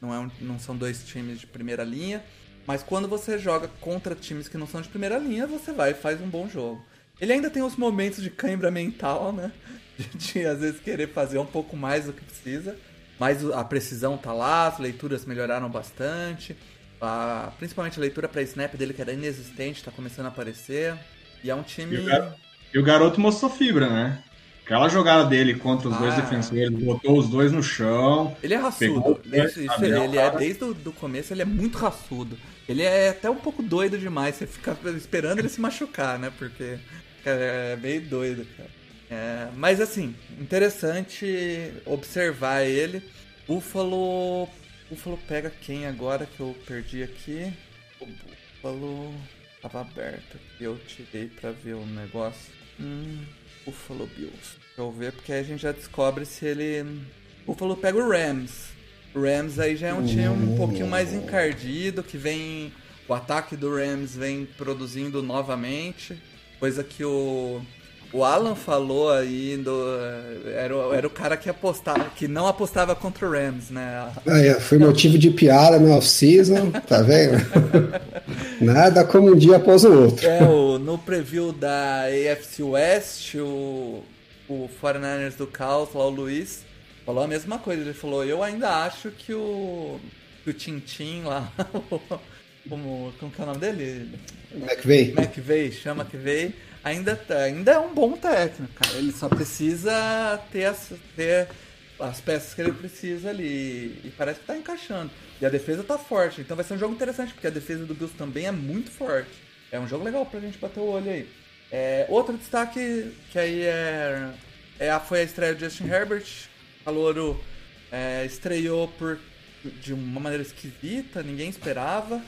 não, é um, não são dois times de primeira linha. Mas quando você joga contra times que não são de primeira linha, você vai e faz um bom jogo. Ele ainda tem os momentos de cãibra mental, né? De, de, às vezes querer fazer um pouco mais do que precisa. Mas a precisão tá lá, as leituras melhoraram bastante. A, principalmente a leitura para snap dele, que era inexistente, tá começando a aparecer. E é um time. E o, gar... e o garoto mostrou fibra, né? Aquela jogada dele contra os ah, dois defensores, botou os dois no chão. Ele é raçudo. Isso, isso, ele é, desde o começo, ele é muito raçudo. Ele é até um pouco doido demais. Você fica esperando ele se machucar, né? Porque é meio doido, cara. É, mas assim, interessante observar ele. Buffalo. Buffalo pega quem agora que eu perdi aqui? O Buffalo tava aberto. Eu tirei pra ver o negócio. Hum, Buffalo Bills. Deixa eu ver, porque aí a gente já descobre se ele. Buffalo pega o Rams. O Rams aí já é um time um pouquinho mais encardido, que vem. O ataque do Rams vem produzindo novamente. Coisa que o. O Alan falou aí do. Era, era o cara que apostava, que não apostava contra o Rams, né? Ah, é, foi motivo de piada no off-season, tá vendo? Nada como um dia após o outro. É, o, no preview da AFC West, o, o 49ers do Caos, lá o Luiz, falou a mesma coisa. Ele falou: Eu ainda acho que o, que o Tintin lá, como, como que é o nome dele? McVeigh. McVeigh, chama McVeigh. Ainda, ainda é um bom técnico, cara. Ele só precisa ter as, ter as peças que ele precisa ali. E parece que tá encaixando. E a defesa tá forte. Então vai ser um jogo interessante, porque a defesa do Bills também é muito forte. É um jogo legal pra gente bater o olho aí. É, outro destaque que aí é, é a, foi a estreia do Justin Herbert. Calouro é, estreou por, de uma maneira esquisita, ninguém esperava.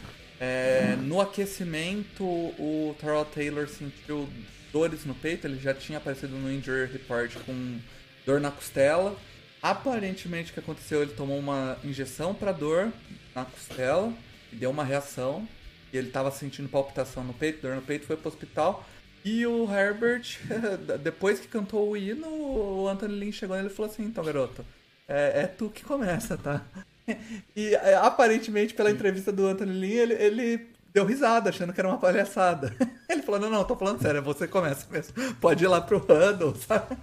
É, no aquecimento, o Terrell Taylor sentiu dores no peito, ele já tinha aparecido no Injury Report com dor na costela. Aparentemente, o que aconteceu? Ele tomou uma injeção para dor na costela e deu uma reação. E ele estava sentindo palpitação no peito, dor no peito, foi para o hospital. E o Herbert, depois que cantou o hino, o Anthony Lynn chegou nele e falou assim: então, garoto, é, é tu que começa, tá? E é, aparentemente, pela entrevista do Anthony Lynn, ele, ele deu risada, achando que era uma palhaçada. Ele falou: Não, não, tô falando sério, você começa mesmo. Pode ir lá pro Huddle, sabe?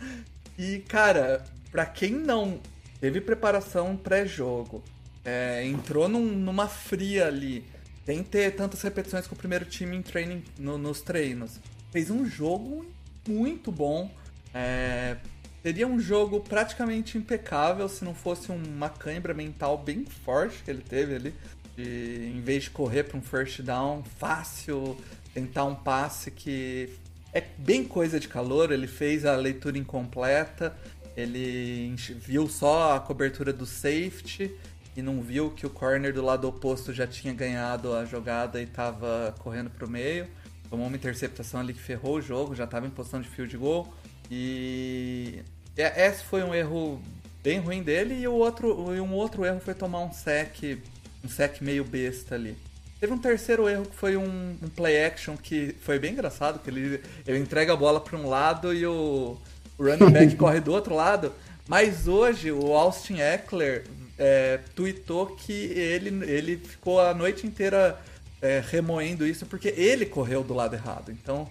E, cara, pra quem não teve preparação pré-jogo, é, entrou num, numa fria ali, sem ter tantas repetições com o primeiro time em training, no, nos treinos, fez um jogo muito bom. É, Seria um jogo praticamente impecável se não fosse uma cãibra mental bem forte que ele teve ali. De, em vez de correr para um first down fácil, tentar um passe que é bem coisa de calor. Ele fez a leitura incompleta, ele viu só a cobertura do safety e não viu que o corner do lado oposto já tinha ganhado a jogada e estava correndo para o meio. Tomou uma interceptação ali que ferrou o jogo, já estava em posição de field goal. E esse foi um erro bem ruim dele e o outro, e um outro erro foi tomar um sec, um sec meio besta ali. Teve um terceiro erro que foi um, um play action que foi bem engraçado, que ele, ele entrega a bola para um lado e o, o running back corre do outro lado. Mas hoje o Austin Eckler é, tweetou que ele, ele ficou a noite inteira é, remoendo isso porque ele correu do lado errado. Então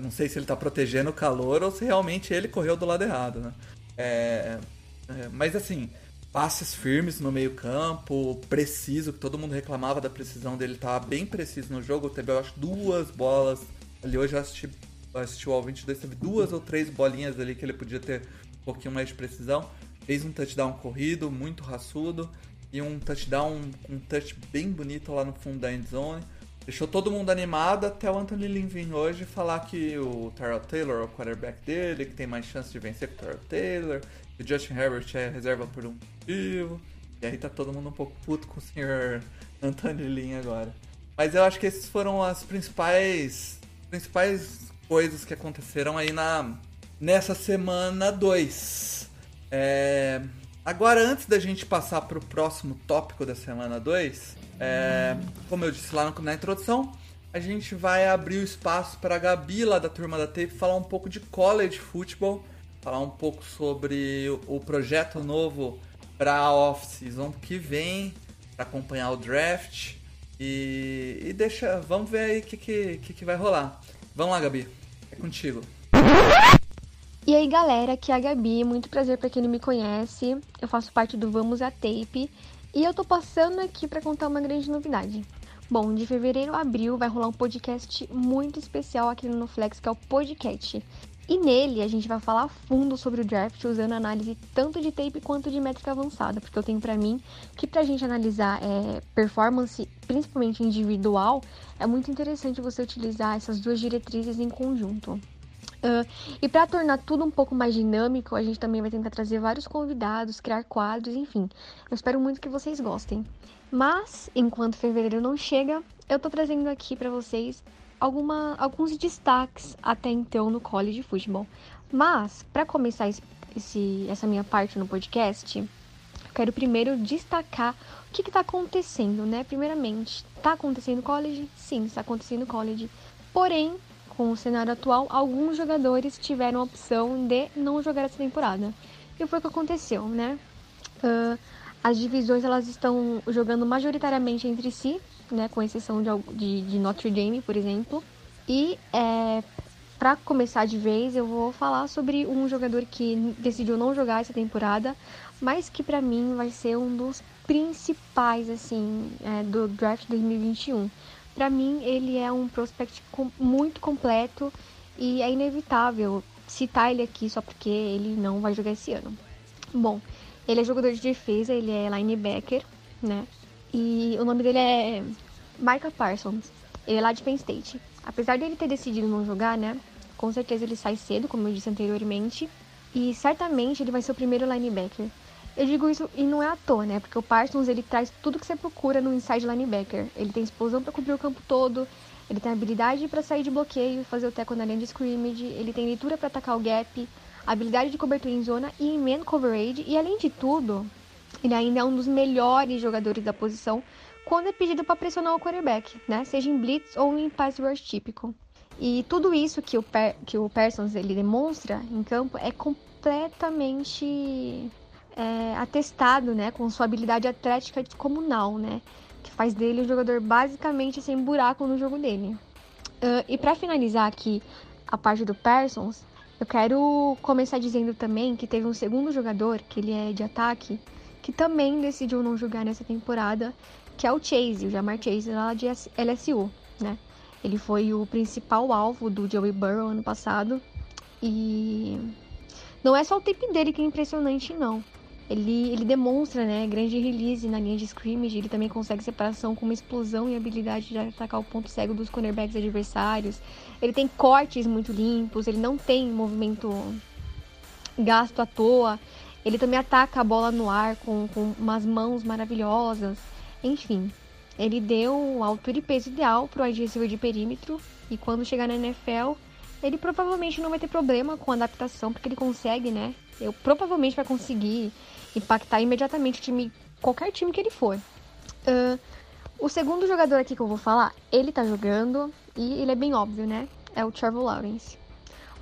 não sei se ele tá protegendo o calor ou se realmente ele correu do lado errado, né? É, é, mas assim, passes firmes no meio campo, preciso, que todo mundo reclamava da precisão dele, tava bem preciso no jogo. Teve, eu acho, duas bolas. Ali hoje eu assisti, assisti o All 22, teve duas ou três bolinhas ali que ele podia ter pouquinho mais de precisão. Fez um touchdown corrido, muito raçudo, e um touchdown, um touch bem bonito lá no fundo da end zone. Deixou todo mundo animado até o Anthony Lynn vir hoje falar que o Tyrell Taylor é o quarterback dele, que tem mais chance de vencer que o Tyrell Taylor, que o Justin Herbert é reserva por um motivo. E aí tá todo mundo um pouco puto com o senhor Anthony Lynn agora. Mas eu acho que esses foram as principais principais coisas que aconteceram aí na nessa semana 2. É, agora antes da gente passar para o próximo tópico da semana 2, é, como eu disse lá na introdução, a gente vai abrir o espaço para a Gabi lá da turma da Tape falar um pouco de college football, falar um pouco sobre o projeto novo para a off-season que vem, para acompanhar o draft. E, e, deixa, vamos ver aí o que, que, que, vai rolar. Vamos lá, Gabi, é contigo. E aí, galera, aqui é a Gabi, muito prazer para quem não me conhece. Eu faço parte do Vamos a Tape e eu tô passando aqui para contar uma grande novidade. Bom, de fevereiro a abril vai rolar um podcast muito especial aqui no Flex, que é o Podcast. E nele a gente vai falar a fundo sobre o draft usando análise tanto de tape quanto de métrica avançada, porque eu tenho para mim que pra gente analisar é, performance, principalmente individual, é muito interessante você utilizar essas duas diretrizes em conjunto. Uh, e para tornar tudo um pouco mais dinâmico, a gente também vai tentar trazer vários convidados, criar quadros, enfim. Eu espero muito que vocês gostem. Mas, enquanto fevereiro não chega, eu tô trazendo aqui para vocês alguma, alguns destaques até então no college futebol. Mas, para começar esse, essa minha parte no podcast, eu quero primeiro destacar o que está acontecendo, né? Primeiramente, está acontecendo college? Sim, está acontecendo college. Porém, com o cenário atual, alguns jogadores tiveram a opção de não jogar essa temporada. E foi o que aconteceu, né? Uh, as divisões elas estão jogando majoritariamente entre si, né? Com exceção de, de, de Notre Dame, por exemplo. E é, para começar de vez, eu vou falar sobre um jogador que decidiu não jogar essa temporada, mas que para mim vai ser um dos principais assim é, do draft 2021 para mim, ele é um prospect com, muito completo e é inevitável citar ele aqui só porque ele não vai jogar esse ano. Bom, ele é jogador de defesa, ele é linebacker, né? E o nome dele é Micah Parsons. Ele é lá de Penn State. Apesar dele ter decidido não jogar, né? Com certeza ele sai cedo, como eu disse anteriormente. E certamente ele vai ser o primeiro linebacker. Eu digo isso e não é à toa, né? Porque o Parsons ele traz tudo que você procura no inside linebacker. Ele tem explosão para cobrir o campo todo, ele tem habilidade para sair de bloqueio fazer o tackle na linha de scrimmage, ele tem leitura para atacar o gap, habilidade de cobertura em zona e em man coverage, e além de tudo, ele ainda é um dos melhores jogadores da posição quando é pedido para pressionar o quarterback, né? Seja em blitz ou em pass rush típico. E tudo isso que o, per que o Parsons ele demonstra em campo é completamente é, atestado, né, com sua habilidade atlética descomunal, né, que faz dele um jogador basicamente sem buraco no jogo dele. Uh, e para finalizar aqui a parte do Parsons, eu quero começar dizendo também que teve um segundo jogador, que ele é de ataque, que também decidiu não jogar nessa temporada, que é o Chase, o Jamar Chase lá de LSU, né? Ele foi o principal alvo do Joey Burrow ano passado e não é só o tempo dele que é impressionante, não ele, ele demonstra né, grande release na linha de scrimmage, ele também consegue separação com uma explosão e habilidade de atacar o ponto cego dos cornerbacks adversários. Ele tem cortes muito limpos, ele não tem movimento gasto à toa. Ele também ataca a bola no ar com, com umas mãos maravilhosas. Enfim, ele deu altura e peso ideal para o receiver de perímetro. E quando chegar na NFL, ele provavelmente não vai ter problema com a adaptação, porque ele consegue, né? Eu provavelmente vai conseguir impactar imediatamente o time, qualquer time que ele for. Uh, o segundo jogador aqui que eu vou falar, ele tá jogando e ele é bem óbvio, né? É o Trevor Lawrence.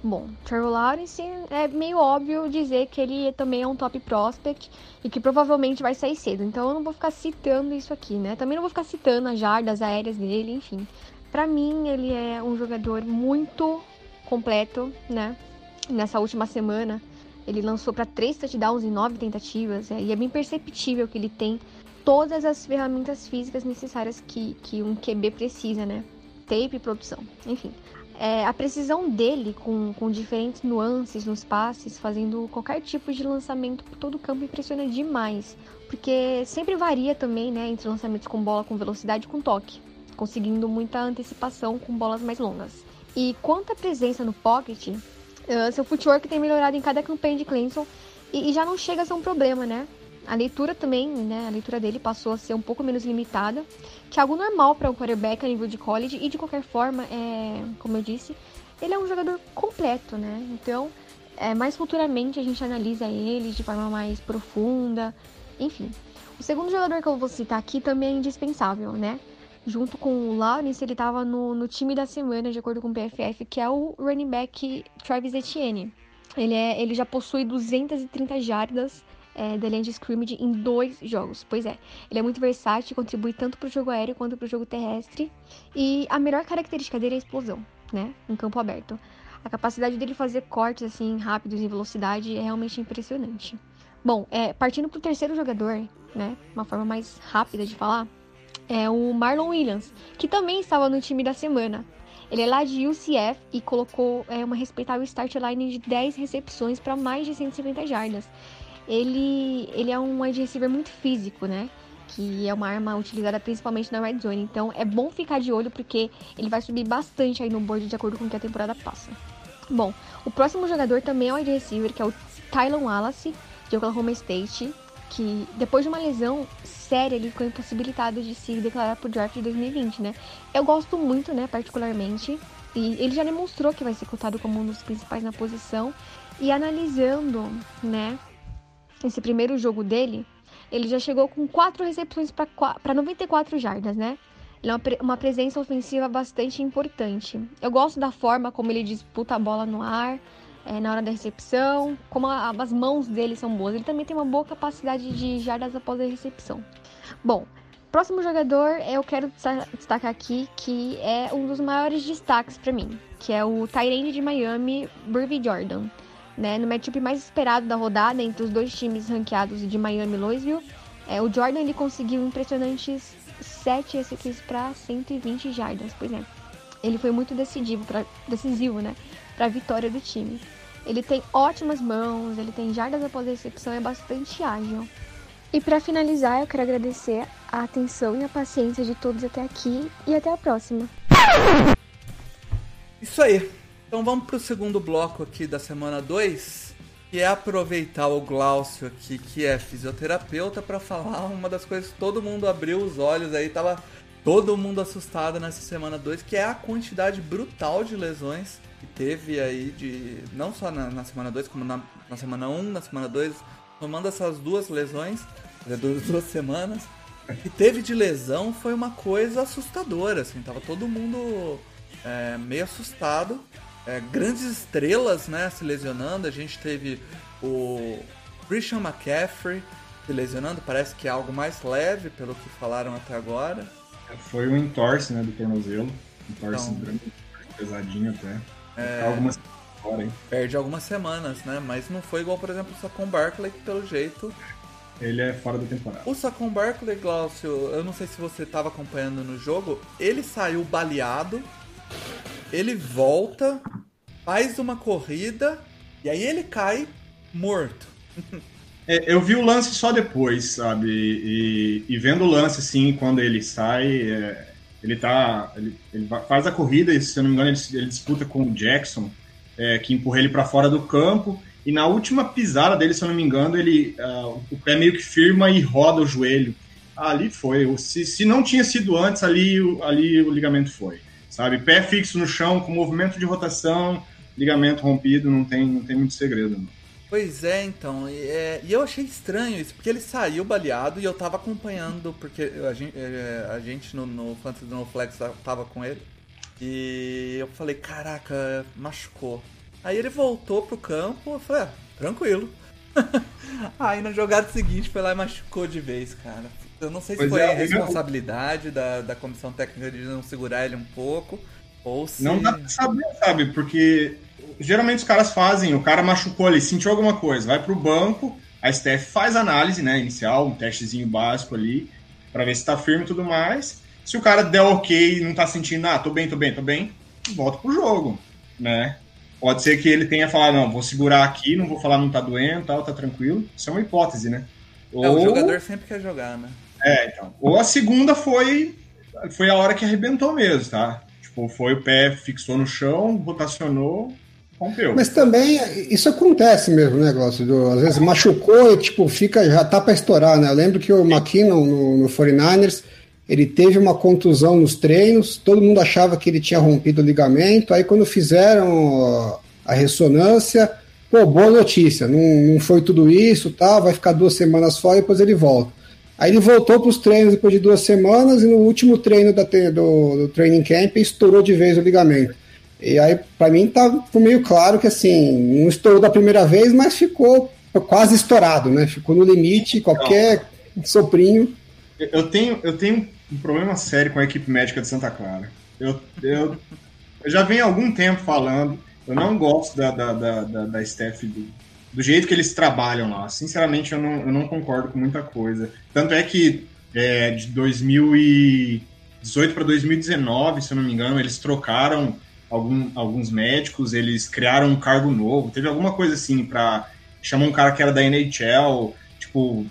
Bom, Trevor Lawrence é meio óbvio dizer que ele também é um top prospect e que provavelmente vai sair cedo. Então eu não vou ficar citando isso aqui, né? Também não vou ficar citando as jardas aéreas dele, enfim. Para mim, ele é um jogador muito completo, né? Nessa última semana, ele lançou para três touchdowns em nove tentativas, é, e é bem perceptível que ele tem todas as ferramentas físicas necessárias que, que um QB precisa, né? tape produção, enfim. É, a precisão dele com, com diferentes nuances nos passes, fazendo qualquer tipo de lançamento por todo o campo impressiona demais. Porque sempre varia também, né, entre lançamentos com bola com velocidade e com toque, conseguindo muita antecipação com bolas mais longas. E quanto à presença no pocket, uh, seu footwork tem melhorado em cada campanha de Clemson e, e já não chega a ser um problema, né? A leitura também, né? A leitura dele passou a ser um pouco menos limitada, que é algo normal para um quarterback a nível de college e de qualquer forma, é, como eu disse, ele é um jogador completo, né? Então, é, mais futuramente a gente analisa ele de forma mais profunda, enfim. O segundo jogador que eu vou citar aqui também é indispensável, né? Junto com o Lawrence, ele estava no, no time da semana, de acordo com o PFF, que é o running back Travis Etienne. Ele, é, ele já possui 230 jardas é, da linha de scrimmage em dois jogos. Pois é, ele é muito versátil, contribui tanto para o jogo aéreo quanto para o jogo terrestre. E a melhor característica dele é a explosão, né? Em campo aberto. A capacidade dele fazer cortes assim rápidos em velocidade é realmente impressionante. Bom, é, partindo para o terceiro jogador, né? Uma forma mais rápida de falar, é o Marlon Williams, que também estava no time da semana. Ele é lá de UCF e colocou é, uma respeitável start line de 10 recepções para mais de 150 jardas ele, ele é um wide receiver muito físico, né? Que é uma arma utilizada principalmente na red zone. Então é bom ficar de olho porque ele vai subir bastante aí no board de acordo com o que a temporada passa. Bom, o próximo jogador também é um wide receiver, que é o Tylon Wallace, de Oklahoma State, que depois de uma lesão séria ele ficou impossibilitado de se declarar pro draft de 2020, né? Eu gosto muito, né, particularmente, e ele já demonstrou que vai ser cotado como um dos principais na posição. E analisando, né, esse primeiro jogo dele, ele já chegou com quatro recepções para 94 jardas, né? Ele é uma, uma presença ofensiva bastante importante. Eu gosto da forma como ele disputa a bola no ar, é, na hora da recepção, como a, as mãos dele são boas. Ele também tem uma boa capacidade de jardas após a recepção. Bom, próximo jogador eu quero destacar aqui que é um dos maiores destaques para mim, que é o Tyrande de Miami, Burvey Jordan né, no matchup mais esperado da rodada entre os dois times ranqueados de Miami e Louisville. É, o Jordan ele conseguiu impressionantes 7 recepções para 120 jardas, pois é. Ele foi muito decisivo, pra, decisivo né, para a vitória do time. Ele tem ótimas mãos, ele tem jardas após a recepção, é bastante ágil. E para finalizar, eu quero agradecer a atenção e a paciência de todos até aqui e até a próxima. Isso aí. Então vamos para o segundo bloco aqui da semana 2, que é aproveitar o Glaucio aqui, que é fisioterapeuta, para falar uma das coisas que todo mundo abriu os olhos aí, tava todo mundo assustado nessa semana 2, que é a quantidade brutal de lesões que teve aí de. Não só na, na semana 2, como na, na semana 1, um, na semana 2, tomando essas duas lesões, duas, duas semanas. que teve de lesão foi uma coisa assustadora, assim, tava todo mundo é, meio assustado é, grandes estrelas né, se lesionando. A gente teve o Christian McCaffrey se lesionando, parece que é algo mais leve, pelo que falaram até agora. Foi um entorse né, do tornozelo, entorse então, grande, pesadinho até. É... Algumas Fora, Perde algumas semanas, né? Mas não foi igual, por exemplo, o Sacon Barkley, que pelo jeito. Ele é fora da temporada. O Sacon Barkley, Glaucio, eu não sei se você estava acompanhando no jogo, ele saiu baleado ele volta, faz uma corrida e aí ele cai morto. É, eu vi o lance só depois, sabe? E, e vendo o lance, assim, quando ele sai, é, ele tá. Ele, ele, faz a corrida, e se eu não me engano, ele, ele disputa com o Jackson, é, que empurra ele para fora do campo. E na última pisada dele, se eu não me engano, ele uh, o pé meio que firma e roda o joelho. Ali foi. Se, se não tinha sido antes, ali, ali o ligamento foi sabe? Pé fixo no chão, com movimento de rotação, ligamento rompido, não tem, não tem muito segredo. Não. Pois é, então. E, é, e, eu achei estranho isso, porque ele saiu baleado e eu tava acompanhando, porque a gente, é, a gente no, no Fantasy do No Flex tava com ele. E eu falei, caraca, machucou. Aí ele voltou pro campo, eu falei, ah, tranquilo. Aí na jogada seguinte foi lá e machucou de vez, cara. Eu não sei se pois foi é, responsabilidade da, da comissão técnica de não segurar ele um pouco, ou se. Não dá pra saber, sabe? Porque geralmente os caras fazem, o cara machucou ali, sentiu alguma coisa, vai pro banco, a Steph faz análise, né, inicial, um testezinho básico ali, para ver se tá firme e tudo mais. Se o cara der ok e não tá sentindo, ah, tô bem, tô bem, tô bem, volta pro jogo, né? Pode ser que ele tenha falado, não, vou segurar aqui, não vou falar não tá doendo, tal, tá tranquilo. Isso é uma hipótese, né? Ou... É, o jogador sempre quer jogar, né? É, então. Ou a segunda foi foi a hora que arrebentou mesmo, tá? Tipo, foi o pé, fixou no chão, rotacionou, rompeu. Mas também isso acontece mesmo, né, negócio. Do, às vezes machucou e tipo, fica, já tá para estourar, né? Eu lembro que o McKinnon no, no 49ers ele teve uma contusão nos treinos, todo mundo achava que ele tinha rompido o ligamento. Aí, quando fizeram a ressonância, pô, boa notícia, não, não foi tudo isso, tá? vai ficar duas semanas fora e depois ele volta. Aí ele voltou para os treinos depois de duas semanas e no último treino da, do, do training camp estourou de vez o ligamento. E aí, para mim, tá meio claro que assim, não estourou da primeira vez, mas ficou quase estourado, né? Ficou no limite, qualquer soprinho. Eu tenho, eu tenho um problema sério com a equipe médica de Santa Clara. Eu, eu, eu já venho há algum tempo falando, eu não gosto da, da, da, da, da staff do, do jeito que eles trabalham lá. Sinceramente, eu não, eu não concordo com muita coisa. Tanto é que é, de 2018 para 2019, se eu não me engano, eles trocaram algum, alguns médicos, eles criaram um cargo novo. Teve alguma coisa assim para chamar um cara que era da NHL, tipo,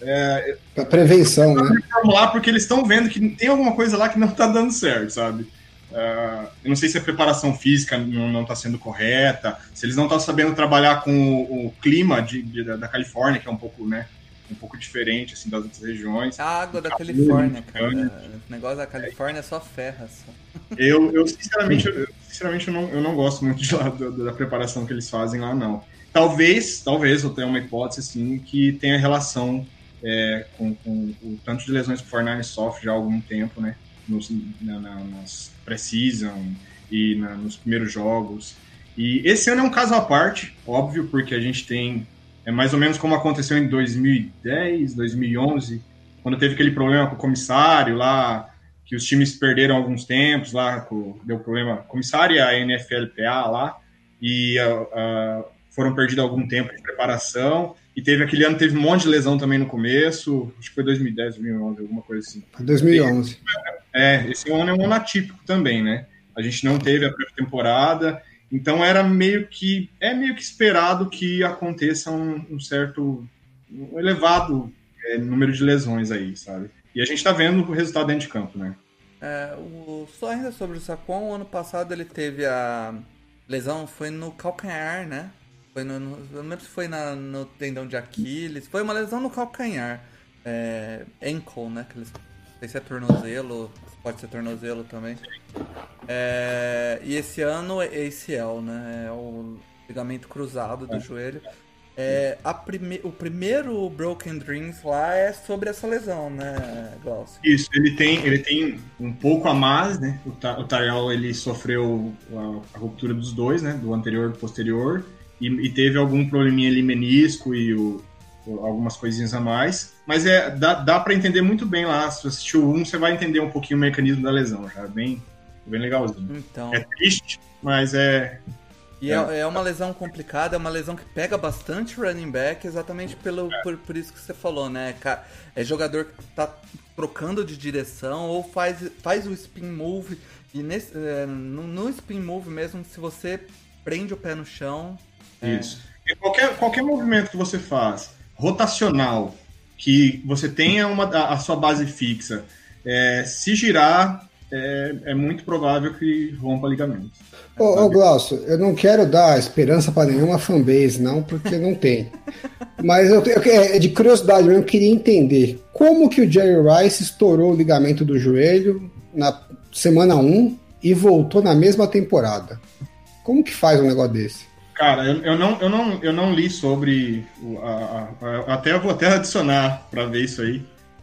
é, pra prevenção, né? Lá porque eles estão vendo que tem alguma coisa lá que não tá dando certo, sabe? Uh, eu não sei se a preparação física não está sendo correta, se eles não estão sabendo trabalhar com o, o clima de, de, da Califórnia, que é um pouco, né, um pouco diferente assim das outras regiões. A água da Califórnia, cara. O negócio da Califórnia é só ferra. Só. Eu, eu sinceramente, eu, sinceramente eu, não, eu não gosto muito de lá, da, da preparação que eles fazem lá, não. Talvez, talvez eu tenha uma hipótese assim que tenha relação é, com, com, o tanto de lesões que o Fortnite sofre já há algum tempo, né? Nos, na, na, nas precisam e na, nos primeiros jogos. E esse ano é um caso à parte, óbvio, porque a gente tem é mais ou menos como aconteceu em 2010, 2011, quando teve aquele problema com o comissário lá, que os times perderam alguns tempos lá, com, deu problema comissário e a NFLPA lá, e uh, uh, foram perdidos algum tempo de preparação. E teve aquele ano, teve um monte de lesão também no começo, acho que foi 2010, 2011, alguma coisa assim. 2011. É, esse ano é um ano atípico também, né? A gente não teve a pré-temporada, então era meio que é meio que esperado que aconteça um, um certo um elevado é, número de lesões aí, sabe? E a gente tá vendo o resultado dentro de campo, né? É, o, só ainda sobre o Sacon, o ano passado ele teve a lesão, foi no calcanhar, né? Foi no, no, eu não lembro se foi na, no tendão de Aquiles. Foi uma lesão no calcanhar. É, ankle, né? Que eles, não sei se é tornozelo, pode ser tornozelo também. É, e esse ano é ACL, né? É o ligamento cruzado do é. joelho. É, prime... O primeiro Broken Dreams lá é sobre essa lesão, né, Glaucio? Isso, ele tem, ele tem um pouco a mais, né? O, Ta o ele sofreu a, a, ruptura dos dois, né? Do anterior e do posterior e, e teve algum probleminha ali menisco e o, algumas coisinhas a mais. Mas é, dá, dá para entender muito bem lá. Se você assistiu um, você vai entender um pouquinho o mecanismo da lesão. Já é bem, bem legalzinho. Então. É triste, mas é. E é, é uma lesão complicada, é uma lesão que pega bastante running back, exatamente pelo, é. por, por isso que você falou, né? É jogador que tá trocando de direção ou faz, faz o spin move. E nesse, é, no, no spin move mesmo, se você prende o pé no chão, é. Isso. E qualquer, qualquer movimento que você faz, rotacional, que você tenha uma, a, a sua base fixa, é, se girar, é, é, muito provável que rompa ligamento. Ô, ô Glaucio, eu não quero dar esperança para nenhuma fanbase, não, porque não tem. Mas eu, eu, é de curiosidade mesmo, eu queria entender como que o Jerry Rice estourou o ligamento do joelho na semana 1 e voltou na mesma temporada. Como que faz um negócio desse? Cara, eu, eu, não, eu, não, eu não li sobre. O, a, a, até eu vou até adicionar para ver isso aí.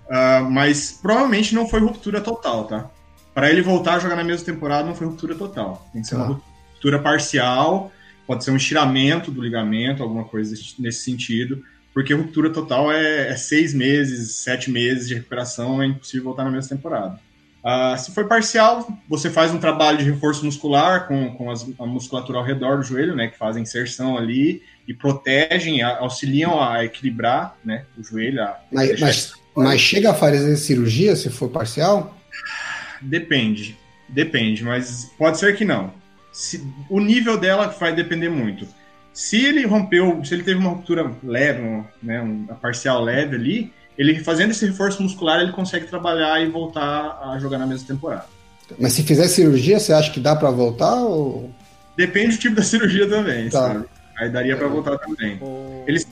Uh, mas provavelmente não foi ruptura total, tá? Para ele voltar a jogar na mesma temporada, não foi ruptura total. Tem que ser ah. uma ruptura parcial, pode ser um estiramento do ligamento, alguma coisa nesse sentido. Porque ruptura total é, é seis meses, sete meses de recuperação, é impossível voltar na mesma temporada. Uh, se for parcial, você faz um trabalho de reforço muscular com, com as, a musculatura ao redor do joelho, né, que faz a inserção ali e protegem, auxiliam a equilibrar né, o joelho. Mas, mas, mas, chega a fazer cirurgia se for parcial? Depende. Depende, mas pode ser que não. Se, o nível dela vai depender muito. Se ele rompeu, se ele teve uma ruptura leve, né, uma parcial leve ali, ele fazendo esse reforço muscular, ele consegue trabalhar e voltar a jogar na mesma temporada. Mas se fizer cirurgia, você acha que dá para voltar? Ou... Depende do tipo da cirurgia também, tá. sabe? Aí daria para voltar também. Eles,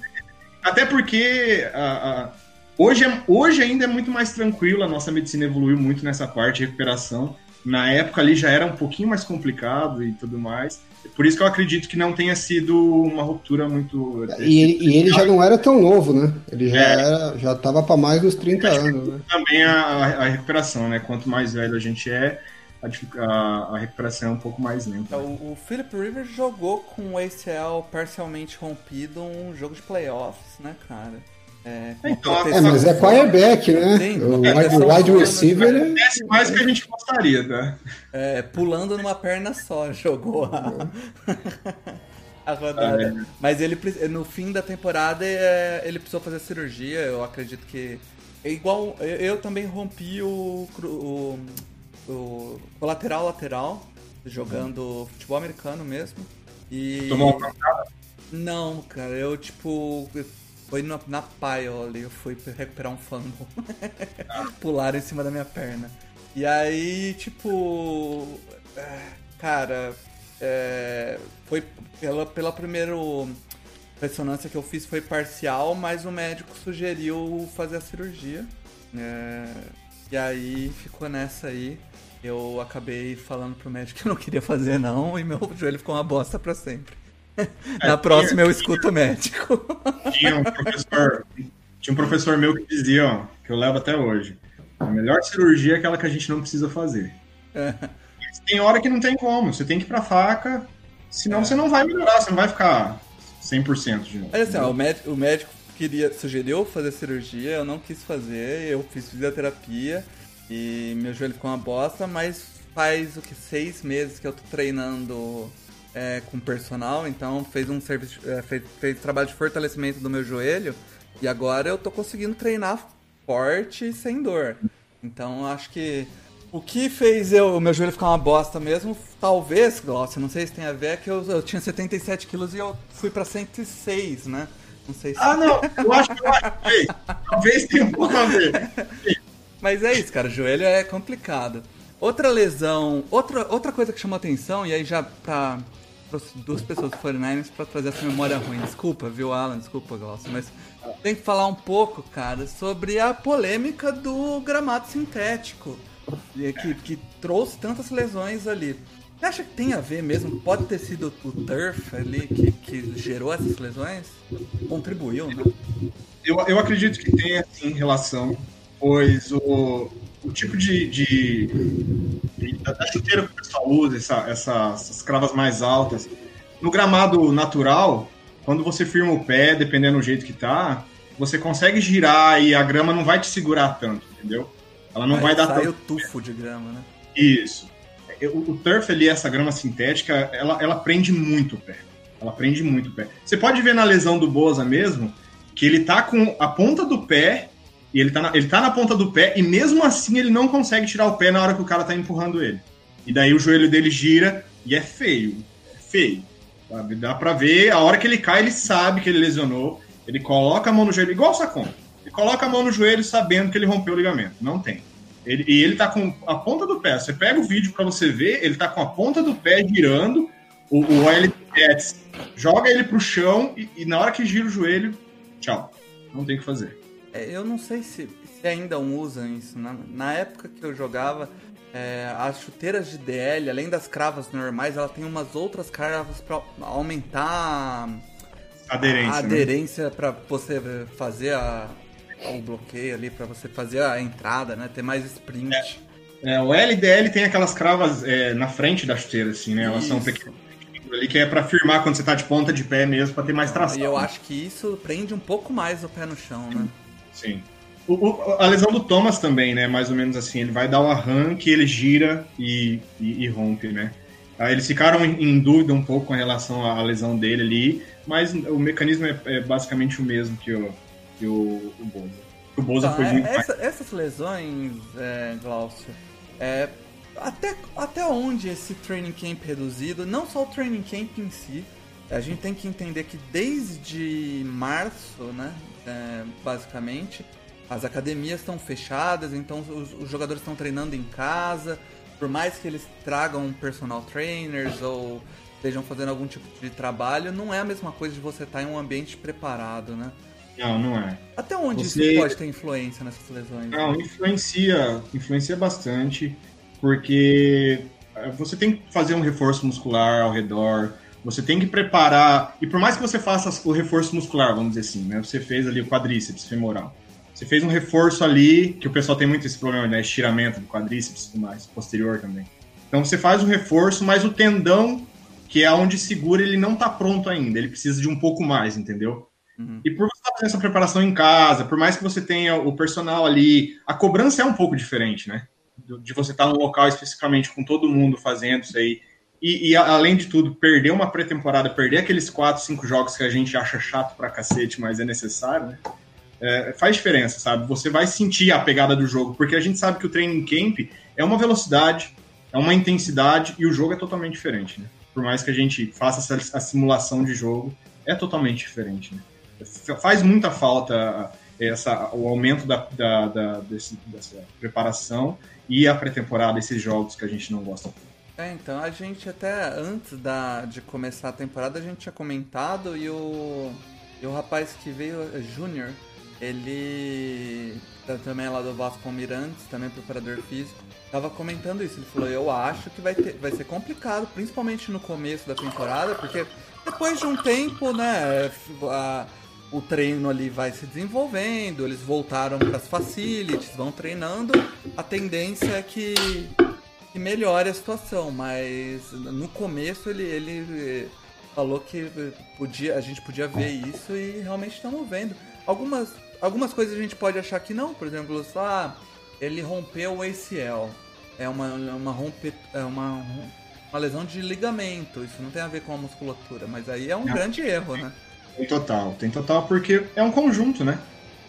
até porque a, a, hoje, é, hoje ainda é muito mais tranquilo, a nossa medicina evoluiu muito nessa parte de recuperação. Na época ali já era um pouquinho mais complicado e tudo mais. Por isso que eu acredito que não tenha sido uma ruptura muito. E, e ele já não era tão novo, né? Ele já é. era, já estava para mais dos 30 anos, né? Também a, a, recuperação, né? Quanto mais velho a gente é, a, a, recuperação é um pouco mais lenta. O, o Philip Rivers jogou com o ACL parcialmente rompido um jogo de playoffs, né, cara? É, então, é, mas é quarterback, né? Sim, o wide, wide receiver é... é mais que a gente gostaria, tá? É, pulando numa perna só, jogou a, a rodada. É. Mas ele, no fim da temporada, é, ele precisou fazer cirurgia, eu acredito que... É igual, eu também rompi o, o, o, o lateral lateral, jogando futebol americano mesmo. E... Tomou uma pancada? Não, cara, eu tipo foi na, na pile ali, eu fui recuperar um fumble. Pularam em cima da minha perna. E aí, tipo. É, cara, é, foi pela, pela primeira ressonância que eu fiz foi parcial, mas o médico sugeriu fazer a cirurgia. É, e aí ficou nessa aí. Eu acabei falando pro médico que eu não queria fazer não, e meu joelho ficou uma bosta pra sempre. É, Na próxima eu escuto o médico. Tinha um professor, tinha um professor meu que dizia, ó, que eu levo até hoje. A melhor cirurgia é aquela que a gente não precisa fazer. É. Tem hora que não tem como, você tem que ir pra faca, senão é. você não vai melhorar, você não vai ficar 100% de novo. Mas assim, ó, o, médico, o médico queria, sugeriu fazer cirurgia, eu não quis fazer, eu fiz fisioterapia e meu joelho ficou uma bosta, mas faz o que seis meses que eu tô treinando é, com personal, então fez um serviço, é, fez, fez trabalho de fortalecimento do meu joelho e agora eu tô conseguindo treinar forte e sem dor. Então acho que o que fez eu, o meu joelho ficar uma bosta mesmo, talvez, Glaucio, não sei se tem a ver, é que eu, eu tinha 77 quilos e eu fui pra 106, né? Não sei se... Ah, não, eu acho que eu acho Talvez tenha um pouco a ver. Mas é isso, cara, o joelho é complicado. Outra lesão, outra, outra coisa que chamou atenção, e aí já pra duas pessoas do 49ers pra trazer essa memória ruim. Desculpa, viu, Alan? Desculpa, Glaucio. Mas tem que falar um pouco, cara, sobre a polêmica do gramado sintético. Que, que trouxe tantas lesões ali. Você acha que tem a ver mesmo? Pode ter sido o turf ali que, que gerou essas lesões? Contribuiu, né? Eu, eu acredito que tem, assim, relação, pois o, o tipo de, de, de da chuteira que o pessoal usa, essa, essa, essas cravas mais altas, no gramado natural, quando você firma o pé, dependendo do jeito que tá, você consegue girar e a grama não vai te segurar tanto, entendeu? Ela não vai, vai dar tanto. o tufo de grama, né? Isso. O, o turf ali, essa grama sintética, ela, ela prende muito o pé. Ela prende muito o pé. Você pode ver na lesão do Boza mesmo, que ele tá com a ponta do pé e ele tá, na, ele tá na ponta do pé, e mesmo assim ele não consegue tirar o pé na hora que o cara tá empurrando ele. E daí o joelho dele gira e é feio. É feio. Sabe? Dá pra ver, a hora que ele cai, ele sabe que ele lesionou. Ele coloca a mão no joelho, igual o Sacon. Ele coloca a mão no joelho sabendo que ele rompeu o ligamento. Não tem. Ele, e ele tá com a ponta do pé. Você pega o vídeo para você ver, ele tá com a ponta do pé girando. O, o joga ele pro chão e, e na hora que gira o joelho, tchau. Não tem o que fazer. É, eu não sei se, se ainda usam isso. Na, na época que eu jogava, é, as chuteiras de DL, além das cravas normais, ela tem umas outras cravas para aumentar aderência, a né? aderência né? para você fazer a, o bloqueio ali, para você fazer a entrada, né? Ter mais sprint. É, é o LDL tem aquelas cravas é, na frente da chuteira, assim, né? Elas isso. são pequenas ali que é para firmar quando você tá de ponta de pé mesmo, para ter mais tração. E eu acho que isso prende um pouco mais o pé no chão, né? Sim. O, o, a lesão do Thomas também, né? Mais ou menos assim. Ele vai dar um arranque, ele gira e, e, e rompe, né? Aí eles ficaram em, dúvida um pouco com relação à lesão dele ali, mas o mecanismo é, é basicamente o mesmo que o, que o, o Boza. O Boza tá, foi muito essa, Essas lesões, é, Glaucio, é, até, até onde esse training camp reduzido, não só o training camp em si, a gente tem que entender que desde março, né, é, basicamente, as academias estão fechadas, então os, os, jogadores estão treinando em casa, por mais que eles tragam personal trainers ou estejam fazendo algum tipo de trabalho, não é a mesma coisa de você estar em um ambiente preparado, né? Não, não é. Até onde você... isso pode ter influência nessas lesões? Não, influencia, influencia bastante, porque eh, você tem que fazer um reforço muscular ao redor, você tem que preparar, e por mais que você faça o reforço muscular, vamos dizer assim, né? Você fez ali o quadríceps femoral. Você fez um reforço ali, que o pessoal tem muito esse problema, né? Estiramento do quadríceps e tudo mais, posterior também. Então você faz um reforço, mas o tendão, que é onde segura, ele não tá pronto ainda. Ele precisa de um pouco mais, entendeu? Uhum. E por você fazer essa preparação em casa, por mais que você tenha o personal ali, a cobrança é um pouco diferente, né? De você estar no local especificamente com todo mundo fazendo isso aí. E, e além de tudo, perder uma pré-temporada, perder aqueles 4, 5 jogos que a gente acha chato pra cacete, mas é necessário, né? É, faz diferença, sabe? Você vai sentir a pegada do jogo, porque a gente sabe que o training camp é uma velocidade, é uma intensidade e o jogo é totalmente diferente, né? Por mais que a gente faça essa, a simulação de jogo, é totalmente diferente, né? faz muita falta essa, o aumento da, da, da desse, dessa preparação e a pré-temporada, esses jogos que a gente não gosta É, então a gente até antes da, de começar a temporada a gente tinha comentado e o, e o rapaz que veio, é Júnior, ele também é lá do Vasco Almirantes, também preparador físico, tava comentando isso. Ele falou: Eu acho que vai, ter, vai ser complicado, principalmente no começo da temporada, porque depois de um tempo, né, a, o treino ali vai se desenvolvendo, eles voltaram para as facilities, vão treinando, a tendência é que, que melhore a situação, mas no começo ele, ele falou que podia, a gente podia ver isso e realmente estamos vendo. Algumas, algumas coisas a gente pode achar que não, por exemplo, ah, ele rompeu o ACL. É uma, uma, rompe, é uma, uma lesão de ligamento, isso não tem a ver com a musculatura, mas aí é um não. grande erro, né? Tem total, tem total, porque é um conjunto, né?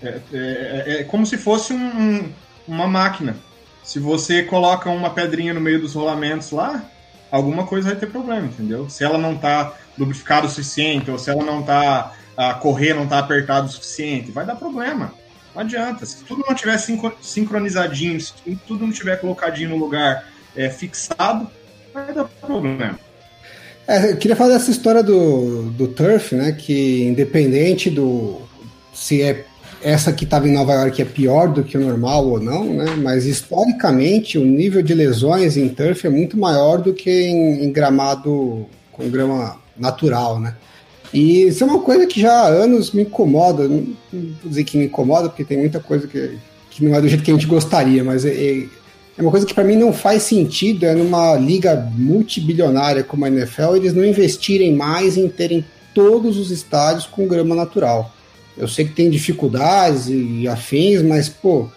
É, é, é, é como se fosse um, uma máquina. Se você coloca uma pedrinha no meio dos rolamentos lá, alguma coisa vai ter problema, entendeu? Se ela não tá lubrificada o suficiente, ou se ela não tá. a correr não tá apertado o suficiente, vai dar problema. Não adianta. Se tudo não tiver sincronizadinho, se tudo não tiver colocadinho no lugar é, fixado, vai dar problema. É, eu queria falar dessa história do, do Turf, né? Que independente do se é essa que estava em Nova York é pior do que o normal ou não, né? Mas historicamente o nível de lesões em turf é muito maior do que em, em gramado com grama natural, né? E isso é uma coisa que já há anos me incomoda. Não vou dizer que me incomoda, porque tem muita coisa que, que não é do jeito que a gente gostaria, mas é, é é uma coisa que para mim não faz sentido, é numa liga multibilionária como a NFL, eles não investirem mais em terem todos os estádios com grama natural. Eu sei que tem dificuldades e afins, mas, pô,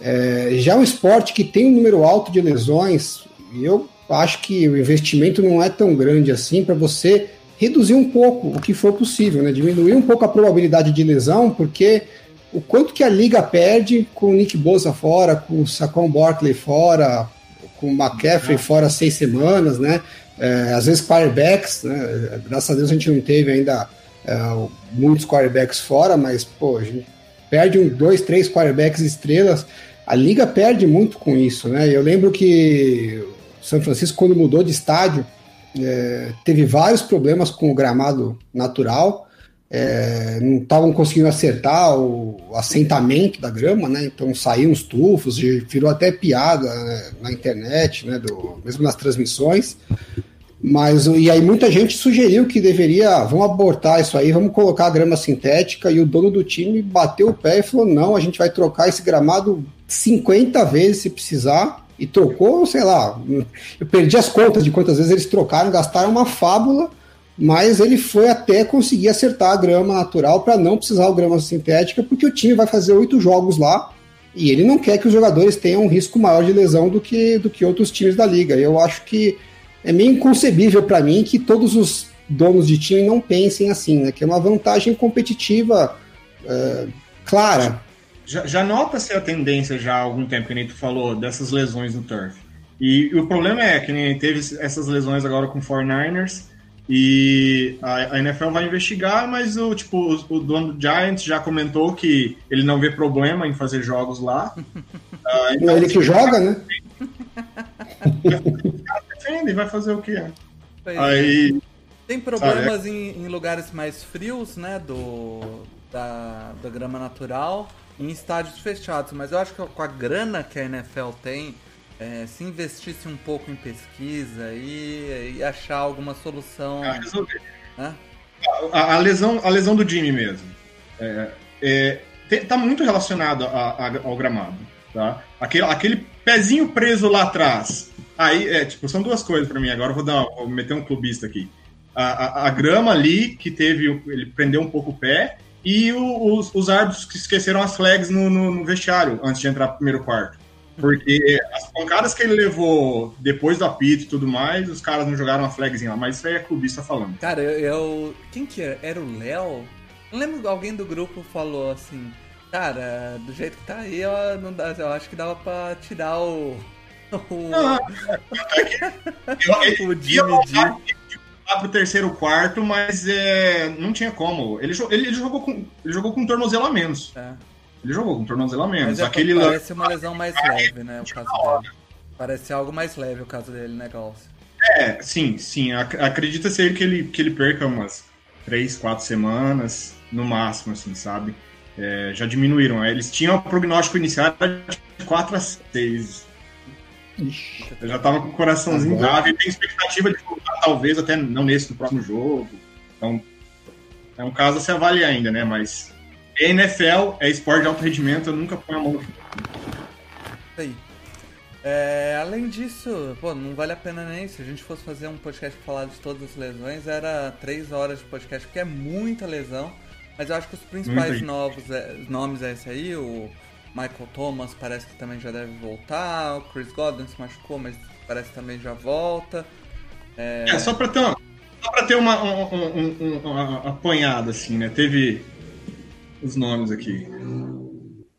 é, já é um esporte que tem um número alto de lesões, e eu acho que o investimento não é tão grande assim para você reduzir um pouco o que for possível, né? Diminuir um pouco a probabilidade de lesão, porque o quanto que a liga perde com o Nick Bosa fora, com o Saquon Barkley fora, com o McCaffrey fora seis semanas, né? É, às vezes quarterbacks, né? Graças a Deus a gente não teve ainda é, muitos quarterbacks fora, mas pô, a gente perde um, dois, três quarterbacks estrelas. A liga perde muito com isso, né? Eu lembro que o São Francisco, quando mudou de estádio, é, teve vários problemas com o gramado natural é, não estavam conseguindo acertar o, assentamento da grama, né? Então saíam os tufos, virou até piada né, na internet, né? Do, mesmo nas transmissões. Mas e aí muita gente sugeriu que deveria, vamos abortar isso aí, vamos colocar a grama sintética e o dono do time bateu o pé e falou: "Não, a gente vai trocar esse gramado 50 vezes se precisar". E trocou, sei lá, eu perdi as contas de quantas vezes eles trocaram, gastaram uma fábula mas ele foi até conseguir acertar a grama natural para não precisar o grama sintética, porque o time vai fazer oito jogos lá e ele não quer que os jogadores tenham um risco maior de lesão do que, do que outros times da liga. Eu acho que é meio inconcebível para mim que todos os donos de time não pensem assim, né? Que é uma vantagem competitiva é, clara. Já, já nota-se a tendência já há algum tempo, que nem tu falou, dessas lesões no turf. E, e o problema é que nem teve essas lesões agora com o 49ers e a, a, NFL vai investigar, mas o tipo o, o, dono do Giants já comentou que ele não vê problema em fazer jogos lá. uh, então, ele que joga, né? defende, vai fazer o quê? Aí tem problemas é. em, em, lugares mais frios, né, do da, da grama natural, em estádios fechados. Mas eu acho que com a grana que a NFL tem é, se investisse um pouco em pesquisa e, e achar alguma solução. Ah. Né? A, a, lesão, a lesão do Jimmy mesmo. É, é, tem, tá muito relacionado a, a, ao gramado. Tá? Aquele, aquele pezinho preso lá atrás. Aí, é, tipo, são duas coisas para mim. Agora eu vou, dar, vou meter um clubista aqui. A, a, a, grama ali, que teve. Ele prendeu um pouco o pé, e o, os, os árbitros que esqueceram as flags no, no, no vestiário antes de entrar no primeiro quarto. Porque as pancadas que ele levou depois do apito e tudo mais, os caras não jogaram uma flagzinha lá, mas isso aí é clubista falando. Cara, eu. eu quem que era? Era o Léo? Não lembro alguém do grupo falou assim. Lá, do jeito que tá aí, eu, não eu acho que dava pra tirar o. O, ah, eu, o Jimmy G. Lá pro terceiro quarto, mas é, não tinha como. Ele, ele, ele, jogou com, ele jogou com um tornozelo a menos. É. Ele jogou com um tornozelo a menos. Mas é, Aquele parece uma lesão mais leve, né? O caso dele. Parece algo mais leve o caso dele, né, Galce? É, sim, sim. Acredita ser que ele, que ele perca umas três, quatro semanas, no máximo, assim, sabe? É, já diminuíram. Eles tinham o prognóstico inicial de 4 a 6. Eu já tava com o coraçãozinho grave e tem expectativa de voltar, talvez, até não nesse, no próximo jogo. Então, é um caso a se avaliar ainda, né? Mas NFL é esporte de alto rendimento, eu nunca ponho a mão no Aí. É, além disso, pô, não vale a pena nem se a gente fosse fazer um podcast falar de todas as lesões, era três horas de podcast, porque é muita lesão. Mas eu acho que os principais novos é, nomes é esse aí, o Michael Thomas parece que também já deve voltar, o Chris Godwin se machucou, mas parece que também já volta. É, é só pra ter uma, só pra ter uma, um, um, um, uma apanhada, assim, né? Teve os nomes aqui.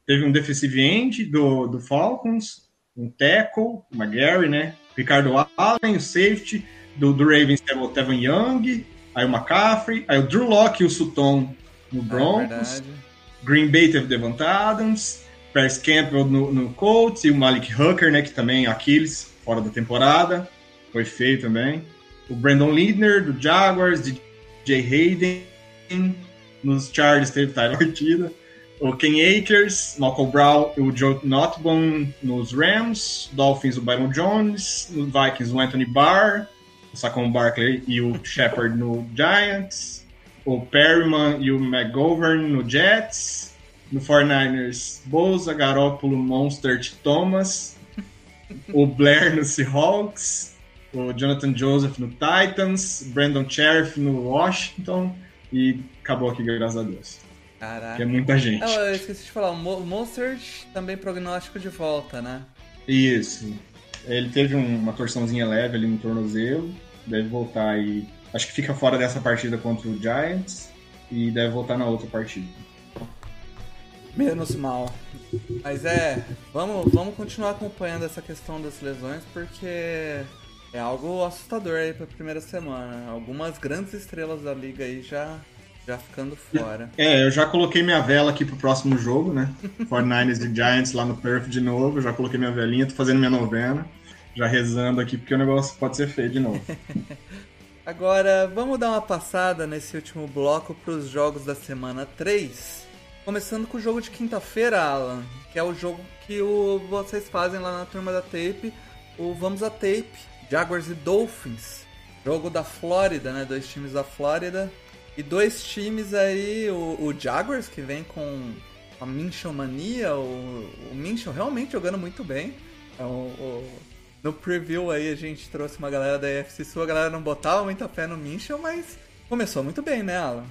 Teve um defensive end do, do Falcons, um tackle, o McGarry, né? Ricardo Allen, o safety, do, do Ravens teve o Tevin Young, aí o McCaffrey, aí o Drew Locke e o Sutton no é Broncos. É Green Bay teve Devant Adams, Paris Campbell no, no Colts e o Malik Hooker, né, que também é Aquiles, fora da temporada, foi feio também. O Brandon Liedner do Jaguars, DJ Hayden, nos Chargers teve Tyler Ortida. O Ken Akers, Malcolm Brown e o Joe Notbone nos Rams. Dolphins, o Byron Jones. Vikings, o Anthony Barr. O Saquon Barkley e o Shepard no Giants o Perryman e o McGovern no Jets. No 49ers, Bosa, Garoppolo, Monstert, Thomas. o Blair no Seahawks. O Jonathan Joseph no Titans. Brandon Sheriff no Washington. E acabou aqui, graças a Deus. Caraca. Que é muita gente. Eu, eu esqueci de falar, o Monstert também prognóstico de volta, né? Isso. Ele teve uma torçãozinha leve ali no tornozelo. Deve voltar aí Acho que fica fora dessa partida contra o Giants e deve voltar na outra partida. Menos mal. Mas é, vamos, vamos continuar acompanhando essa questão das lesões porque é algo assustador aí pra primeira semana. Algumas grandes estrelas da liga aí já, já ficando fora. É, eu já coloquei minha vela aqui pro próximo jogo, né? 49ers e Giants lá no Perth de novo. Já coloquei minha velinha, tô fazendo minha novena. Já rezando aqui porque o negócio pode ser feio de novo. Agora, vamos dar uma passada nesse último bloco para os jogos da semana 3. Começando com o jogo de quinta-feira, Alan, que é o jogo que o, vocês fazem lá na turma da Tape, o Vamos a Tape, Jaguars e Dolphins. Jogo da Flórida, né? Dois times da Flórida. E dois times aí, o, o Jaguars, que vem com a Minchon mania, o, o Minchon realmente jogando muito bem. É o, o no preview aí a gente trouxe uma galera da EFC Sul, a galera não botava muita fé no Minchel, mas começou muito bem, né, Alan?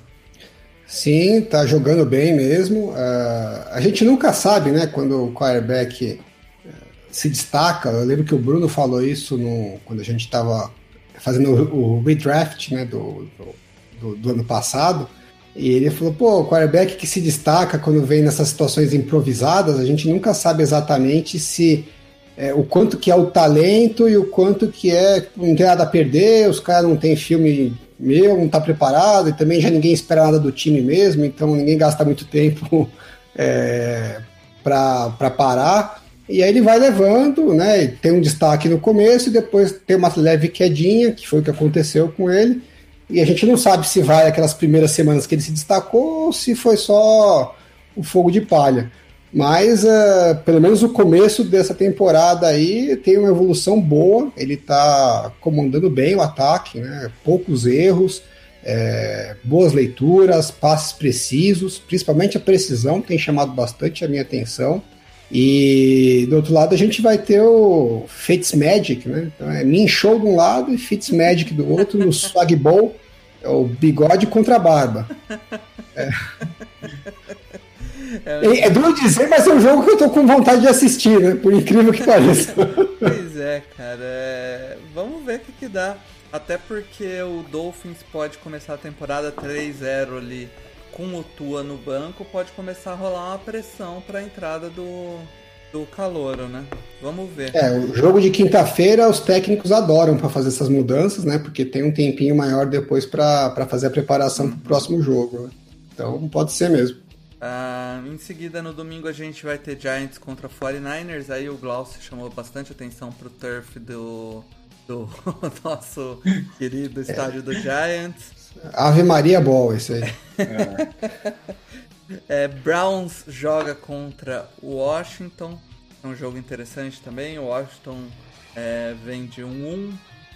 Sim, tá jogando bem mesmo. Uh, a gente nunca sabe, né, quando o quarterback uh, se destaca. Eu lembro que o Bruno falou isso no, quando a gente estava fazendo o, o redraft né, do, do, do, ano passado. E ele falou: pô, o quarterback que se destaca quando vem nessas situações improvisadas, a gente nunca sabe exatamente se é, o quanto que é o talento e o quanto que é não tem nada a perder, os caras não tem filme meu, não tá preparado, e também já ninguém espera nada do time mesmo, então ninguém gasta muito tempo é, para parar. E aí ele vai levando, né? Tem um destaque no começo e depois tem uma leve quedinha, que foi o que aconteceu com ele. E a gente não sabe se vai aquelas primeiras semanas que ele se destacou ou se foi só o fogo de palha. Mas uh, pelo menos o começo dessa temporada aí tem uma evolução boa. Ele está comandando bem o ataque, né? poucos erros, é, boas leituras, passes precisos, principalmente a precisão tem chamado bastante a minha atenção. E do outro lado a gente vai ter o Fitzmagic, né? Então é Min Show de um lado e Fitzmagic do outro, no Swag Bowl, é o bigode contra a barba. É. É, é duro dizer, mas é um jogo que eu tô com vontade de assistir, né? Por incrível que pareça. Pois é, cara. É... Vamos ver o que, que dá. Até porque o Dolphins pode começar a temporada 3-0 ali com o Tua no banco, pode começar a rolar uma pressão para a entrada do, do Calouro, né? Vamos ver. É, o jogo de quinta-feira os técnicos adoram para fazer essas mudanças, né? Porque tem um tempinho maior depois para fazer a preparação para o próximo jogo. Né? Então pode ser mesmo. Uh, em seguida, no domingo, a gente vai ter Giants contra 49ers. Aí o Glaucio chamou bastante atenção pro turf do, do nosso querido estádio é. do Giants. Ave Maria Ball, isso aí. É. Browns joga contra Washington. É um jogo interessante também. O Washington é, vem de 1-1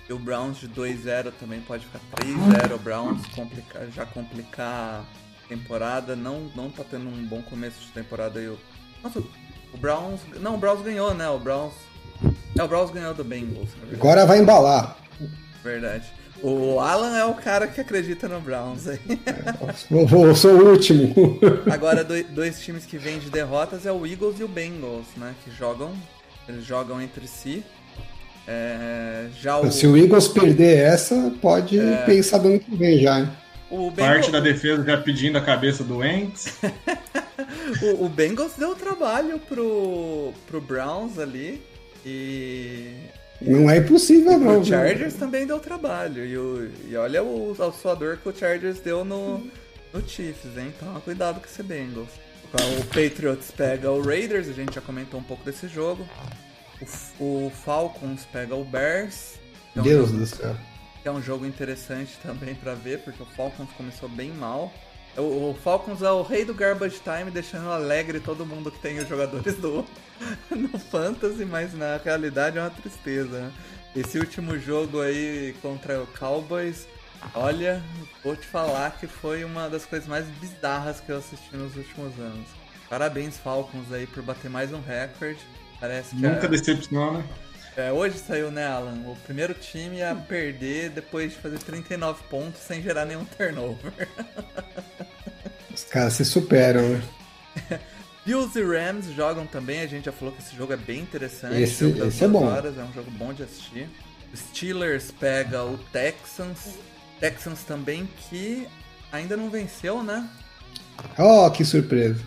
e o Browns de 2-0 também pode ficar 3-0. O Browns complica, já complicar temporada. Não, não tá tendo um bom começo de temporada aí. O, nossa, o Browns. Não, o Browns ganhou, né? O Browns. É, o Browns ganhou do Bengals. Agora vai embalar. Verdade. O Alan é o cara que acredita no Browns aí. Eu sou o último. Agora, dois times que vêm de derrotas é o Eagles e o Bengals, né? Que jogam, eles jogam entre si. É, já o... Se o Eagles perder essa, pode é... pensar do ano que vem já, hein? O Bengals... Parte da defesa já pedindo a cabeça do Wentz. o, o Bengals deu trabalho pro, pro Browns ali. E não é impossível, não. O Chargers também deu trabalho. E, o, e olha o, o suador que o Chargers deu no, no Chiefs, hein? Então cuidado com esse Bengals. O Patriots pega o Raiders, a gente já comentou um pouco desse jogo. O, o Falcons pega o Bears. Um Deus do céu. É um jogo interessante também para ver, porque o Falcons começou bem mal. O, o, Falcons é o rei do garbage time, deixando alegre todo mundo que tem os jogadores do no Fantasy, mas na realidade é uma tristeza. Né? Esse último jogo aí contra o Cowboys, olha, vou te falar que foi uma das coisas mais bizarras que eu assisti nos últimos anos. Parabéns, Falcons, aí, por bater mais um recorde. Parece que Nunca é... decepciona. É, hoje saiu, né, Alan? O primeiro time a perder depois de fazer 39 pontos sem gerar nenhum turnover. Os caras se superam, né? Bills e Rams jogam também, a gente já falou que esse jogo é bem interessante. Esse, esse é bom. Horas, é um jogo bom de assistir. Steelers pega o Texans. Texans também que ainda não venceu, né? Oh, que surpresa.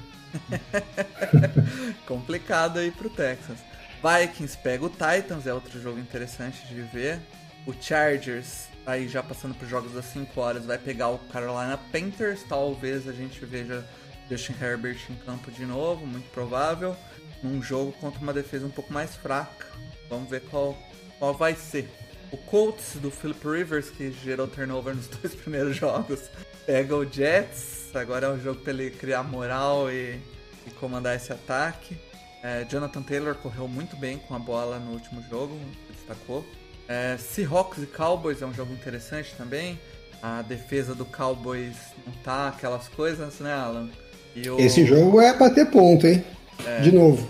Complicado aí pro Texans. Vikings pega o Titans, é outro jogo interessante de ver. O Chargers, aí já passando por jogos das 5 horas, vai pegar o Carolina Panthers. Talvez a gente veja Justin Herbert em campo de novo, muito provável. Num jogo contra uma defesa um pouco mais fraca. Vamos ver qual, qual vai ser. O Colts do Philip Rivers, que gerou turnover nos dois primeiros jogos, pega o Jets. Agora é um jogo para ele criar moral e, e comandar esse ataque. É, Jonathan Taylor correu muito bem com a bola no último jogo, destacou. É, Seahawks e Cowboys é um jogo interessante também. A defesa do Cowboys não tá aquelas coisas, né, Alan? O... Esse jogo é bater ponto, hein? É. De novo.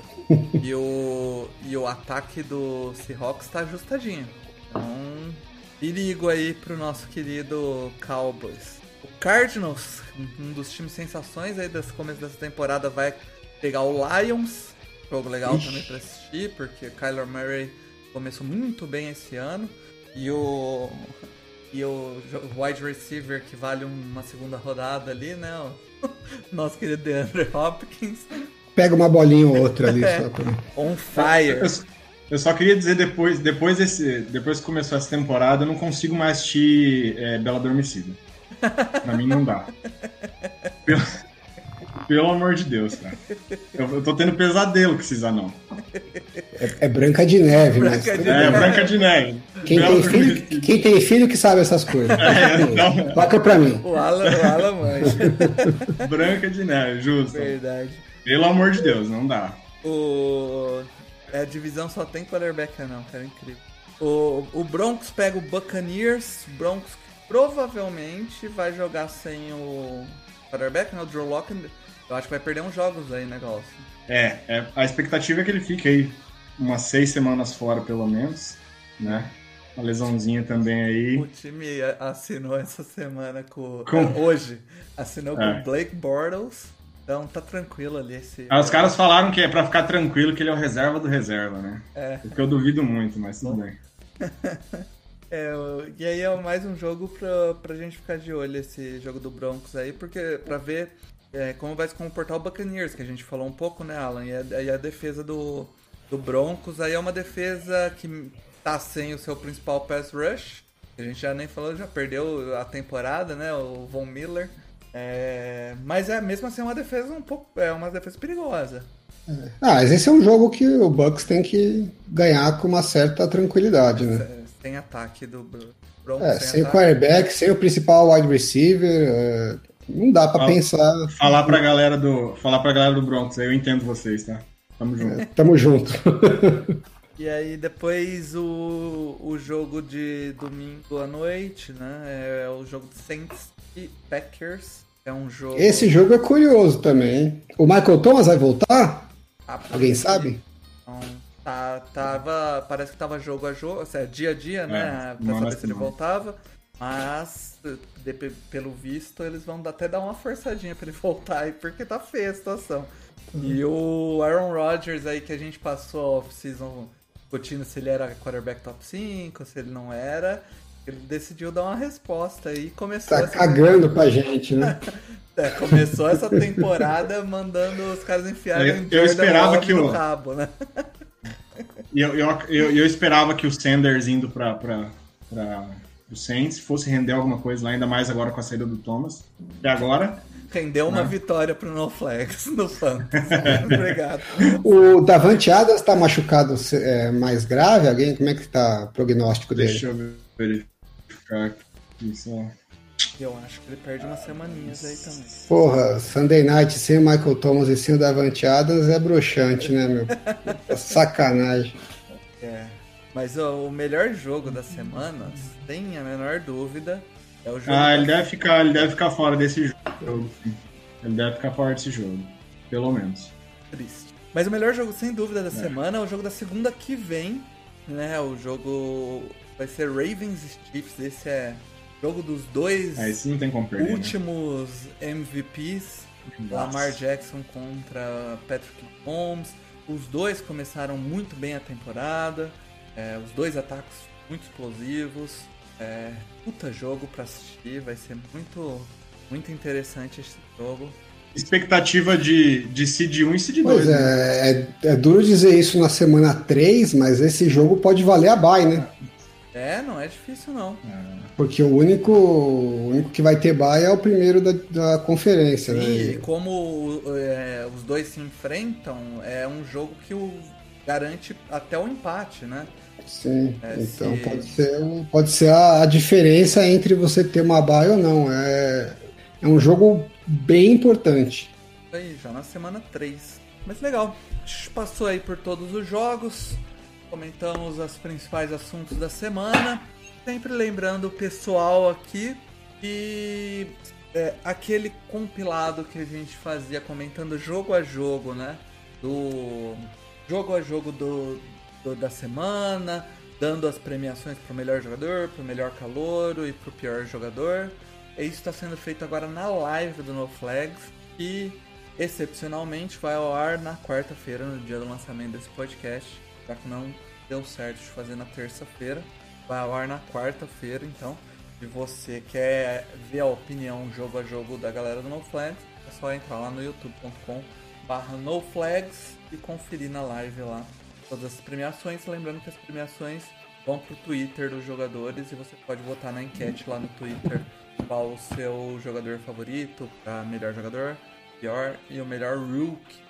E o, e o ataque do Seahawks tá ajustadinho. Então, perigo aí pro nosso querido Cowboys. O Cardinals, um dos times sensações aí desse começo dessa temporada, vai pegar o Lions Jogo legal Ixi. também pra assistir, porque Kyler Murray começou muito bem esse ano. E o. E o wide receiver que vale uma segunda rodada ali, né? O nosso querido DeAndre Hopkins. Pega uma bolinha ou outra ali. é, só pra... On fire. Eu, Eu só queria dizer depois, depois, desse, depois que começou essa temporada, eu não consigo mais assistir é, Bela Adormecida. Pra mim não dá. Pelo, pelo amor de Deus, cara. Eu, eu tô tendo pesadelo com esses anão. É, é Branca de Neve, mas. Branca de É, Branca de Neve. Quem tem, filho, Adormecida. quem tem filho que sabe essas coisas. É, não. Toca pra mim. O Alan, o Alan manja. Branca de Neve, justo. Verdade. Pelo amor de Deus, não dá. O... é, A divisão só tem quarterback não, cara, incrível. O, o Broncos pega o Buccaneers. Broncos que provavelmente vai jogar sem o quarterback, né? O Drew Lock. Eu acho que vai perder uns jogos aí, né? É, é, a expectativa é que ele fique aí umas seis semanas fora, pelo menos, né? Uma lesãozinha também aí. O time assinou essa semana com. Com- ah, Hoje. Assinou É. com o Blake Bortles. Então tá tranquilo ali esse. Ah, os caras falaram que é pra ficar tranquilo que ele é o reserva do reserva, né? É. O que eu duvido muito, mas tudo bem. É, e aí é mais um jogo pra, pra gente ficar de olho, esse jogo do Broncos aí, porque pra ver é, como vai se comportar o Buccaneers, que a gente falou um pouco, né, Alan? E a, e a defesa do, do Broncos aí é uma defesa que tá sem o seu principal pass rush, a gente já nem falou, já perdeu a temporada, né, o Von Miller. É, mas é mesmo assim é uma defesa um pouco. É uma defesa perigosa. Ah, mas esse é um jogo que o Bucks tem que ganhar com uma certa tranquilidade, né? É, Sem ataque do Bro- Broncos. É, sem sem o quarterback, sem o principal wide receiver, é, não dá pra pensar. Falar pra galera do, falar pra galera do Broncos, aí eu entendo vocês, tá? Tamo junto. É, tamo junto. E aí depois o, o jogo de domingo à noite, né? É o jogo de Saints e Packers. É um jogo. Esse jogo é curioso também. O Michael Thomas vai voltar? Ah, Alguém sabe? Então, tá, tava, parece que tava jogo a jogo, ou seja, dia a dia, né? É, pra saber se ele voltava. Mas, de- pelo visto, eles vão até dar uma forçadinha pra ele voltar aí, porque tá feia a situação. E o Aaron Rodgers aí que a gente passou a off-season discutindo se ele era quarterback top 5, se ele não era. Ele decidiu dar uma resposta aí e começou Tá essa cagando pra gente, né? é, começou essa temporada mandando os caras enfiarem Eu- um eu Jordan esperava Love que no o- rabo, né? E eu, eu, eu, eu esperava que o Sanders indo pra, pra, pra o Saints fosse render alguma coisa lá, ainda mais agora com a saída do Thomas. E agora, Rendeu uma Né? vitória pro No Flags no Fantasy. Obrigado. O Davante Adams tá machucado é, mais grave? Alguém? Como é que tá o prognóstico dele? deixa eu verificar aqui só. Eu acho que ele perde umas semaninhas aí também. Porra, Sunday Night sem o Michael Thomas e sem o Davante Adams é broxante, né, meu? Sacanagem. É. Mas ó, o melhor jogo da semana, sem a menor dúvida, é o jogo. Ah, ele deve ficar, ele deve ficar fora desse jogo. Ele deve ficar fora desse jogo. Pelo menos. triste. Mas o melhor jogo, sem dúvida, da semana é o jogo da segunda que vem, né? O jogo vai ser Ravens e Chiefs. Esse é jogo dos dois perder. né? últimos MVPs. Nossa. Lamar Jackson contra Patrick Mahomes. Os dois começaram muito bem a temporada. É, os dois ataques muito explosivos. É, puta jogo pra assistir. Vai ser muito, muito interessante esse jogo. Expectativa de, de seed 1 e seed 2. Pois né? é, é, é duro dizer isso na semana 3, mas esse jogo pode valer a bye, né? É, não é difícil não. Porque o único, o único que vai ter bye é o primeiro da, da conferência, né? E como é, os dois se enfrentam, é um jogo que o garante até o empate, né? Sim, É, então se- pode ser, o- pode ser a, a diferença entre você ter uma bye ou não. É, é um jogo bem importante. Aí, já na semana 3. Mas legal, a gente passou aí por todos os jogos, comentamos os principais assuntos da semana. Sempre lembrando o pessoal aqui que é, aquele compilado que a gente fazia comentando jogo a jogo, né? Do jogo a jogo do, da semana, dando as premiações pro melhor jogador, pro melhor calouro e pro pior jogador. E isso está sendo feito agora na live do No Flags e excepcionalmente vai ao ar na quarta-feira, no dia do lançamento desse podcast, já que não deu certo de fazer na terça-feira. Vai ao ar na quarta-feira, então. Se você quer ver a opinião jogo a jogo da galera do No Flags, é só entrar lá no youtube.com barra NoFlags e conferir na live lá todas as premiações. Lembrando que as premiações vão pro Twitter dos jogadores e você pode votar na enquete lá no Twitter qual o seu jogador favorito, a melhor jogador, pior e o melhor rookie.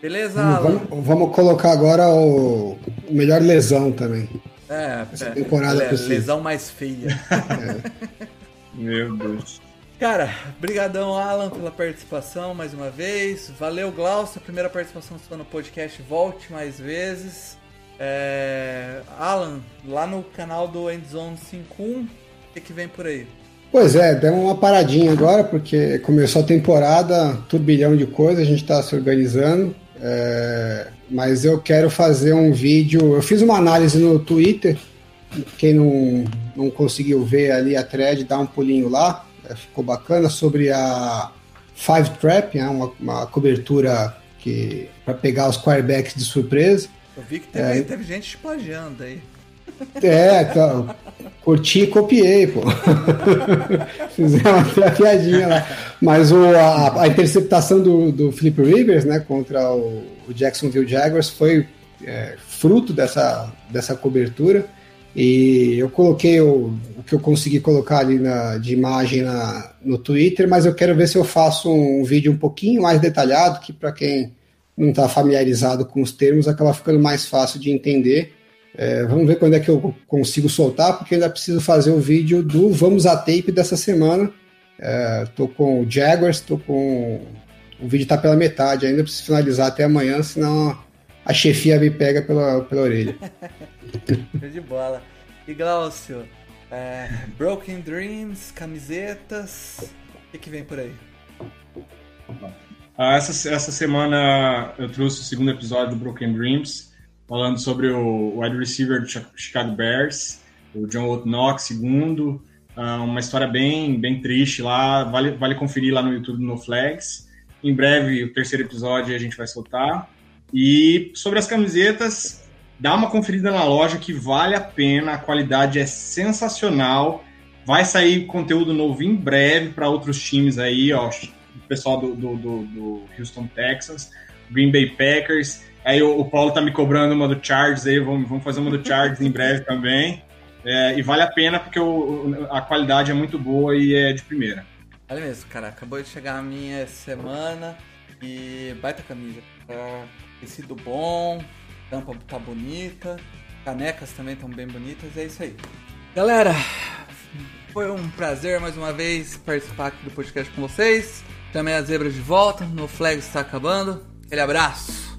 Beleza, Alan? Vamos, vamos colocar agora o, melhor lesão também. É, Essa é, temporada é, lesão mais feia. é. Meu Deus. Cara, brigadão Alan pela participação mais uma vez. Valeu Glaucio, primeira participação sua no podcast, volte mais vezes. É... Alan, lá no canal do Endzone 51, o que, que vem por aí? Pois é, deu uma paradinha agora, porque começou a temporada, turbilhão de coisas, a gente está se organizando. É... Mas eu quero fazer um vídeo. Eu fiz uma análise no Twitter. Quem não, não conseguiu ver ali a thread, dá um pulinho lá. Ficou bacana sobre a Five Trap, né, uma, uma cobertura que para pegar os quarterbacks de surpresa. Eu vi que teve, é, teve gente te plagiando aí. É, então, curti e copiei, pô. Fizemos uma piadinha lá. Mas o, a, a, interceptação do, do Philip Rivers, né, contra o, o Jacksonville Jaguars foi é, fruto dessa, dessa cobertura. E eu coloquei o, o que eu consegui colocar ali na, de imagem na, no Twitter, mas eu quero ver se eu faço um vídeo um pouquinho mais detalhado, que para quem não está familiarizado com os termos acaba ficando mais fácil de entender. É, vamos ver quando é que eu consigo soltar, porque ainda preciso fazer o vídeo do Vamos a Tape dessa semana. Estou é, com o Jaguars, estou com. O vídeo está pela metade, ainda preciso finalizar até amanhã, senão a chefia me pega pela, pela orelha. de bola. E Glaucio, é, Broken Dreams, camisetas, o que, que vem por aí? Ah, essa, essa semana eu trouxe o segundo episódio do Broken Dreams, falando sobre o wide receiver do Chicago Bears, o John Otnock, segundo. Ah, uma história bem, bem triste lá, vale, vale conferir lá no YouTube no Flags. Em breve, o terceiro episódio a gente vai soltar. E sobre as camisetas, dá uma conferida na loja que vale a pena, a qualidade é sensacional. Vai sair conteúdo novo em breve para outros times aí, ó. O pessoal do, do, do, do, Houston Texans, Green Bay Packers. Aí o, o, Paulo tá me cobrando uma do Chargers aí, vamos, vamos fazer uma do Chargers em breve também. É, e vale a pena porque o, a qualidade é muito boa e é de primeira. Olha mesmo, cara, acabou de chegar a minha semana e baita camisa. É tecido bom, tampa tá bonita, canecas também estão bem bonitas, é isso aí. Galera, foi um prazer mais uma vez participar aqui do podcast com vocês. Também as zebras de volta, no flag está acabando. Aquele abraço.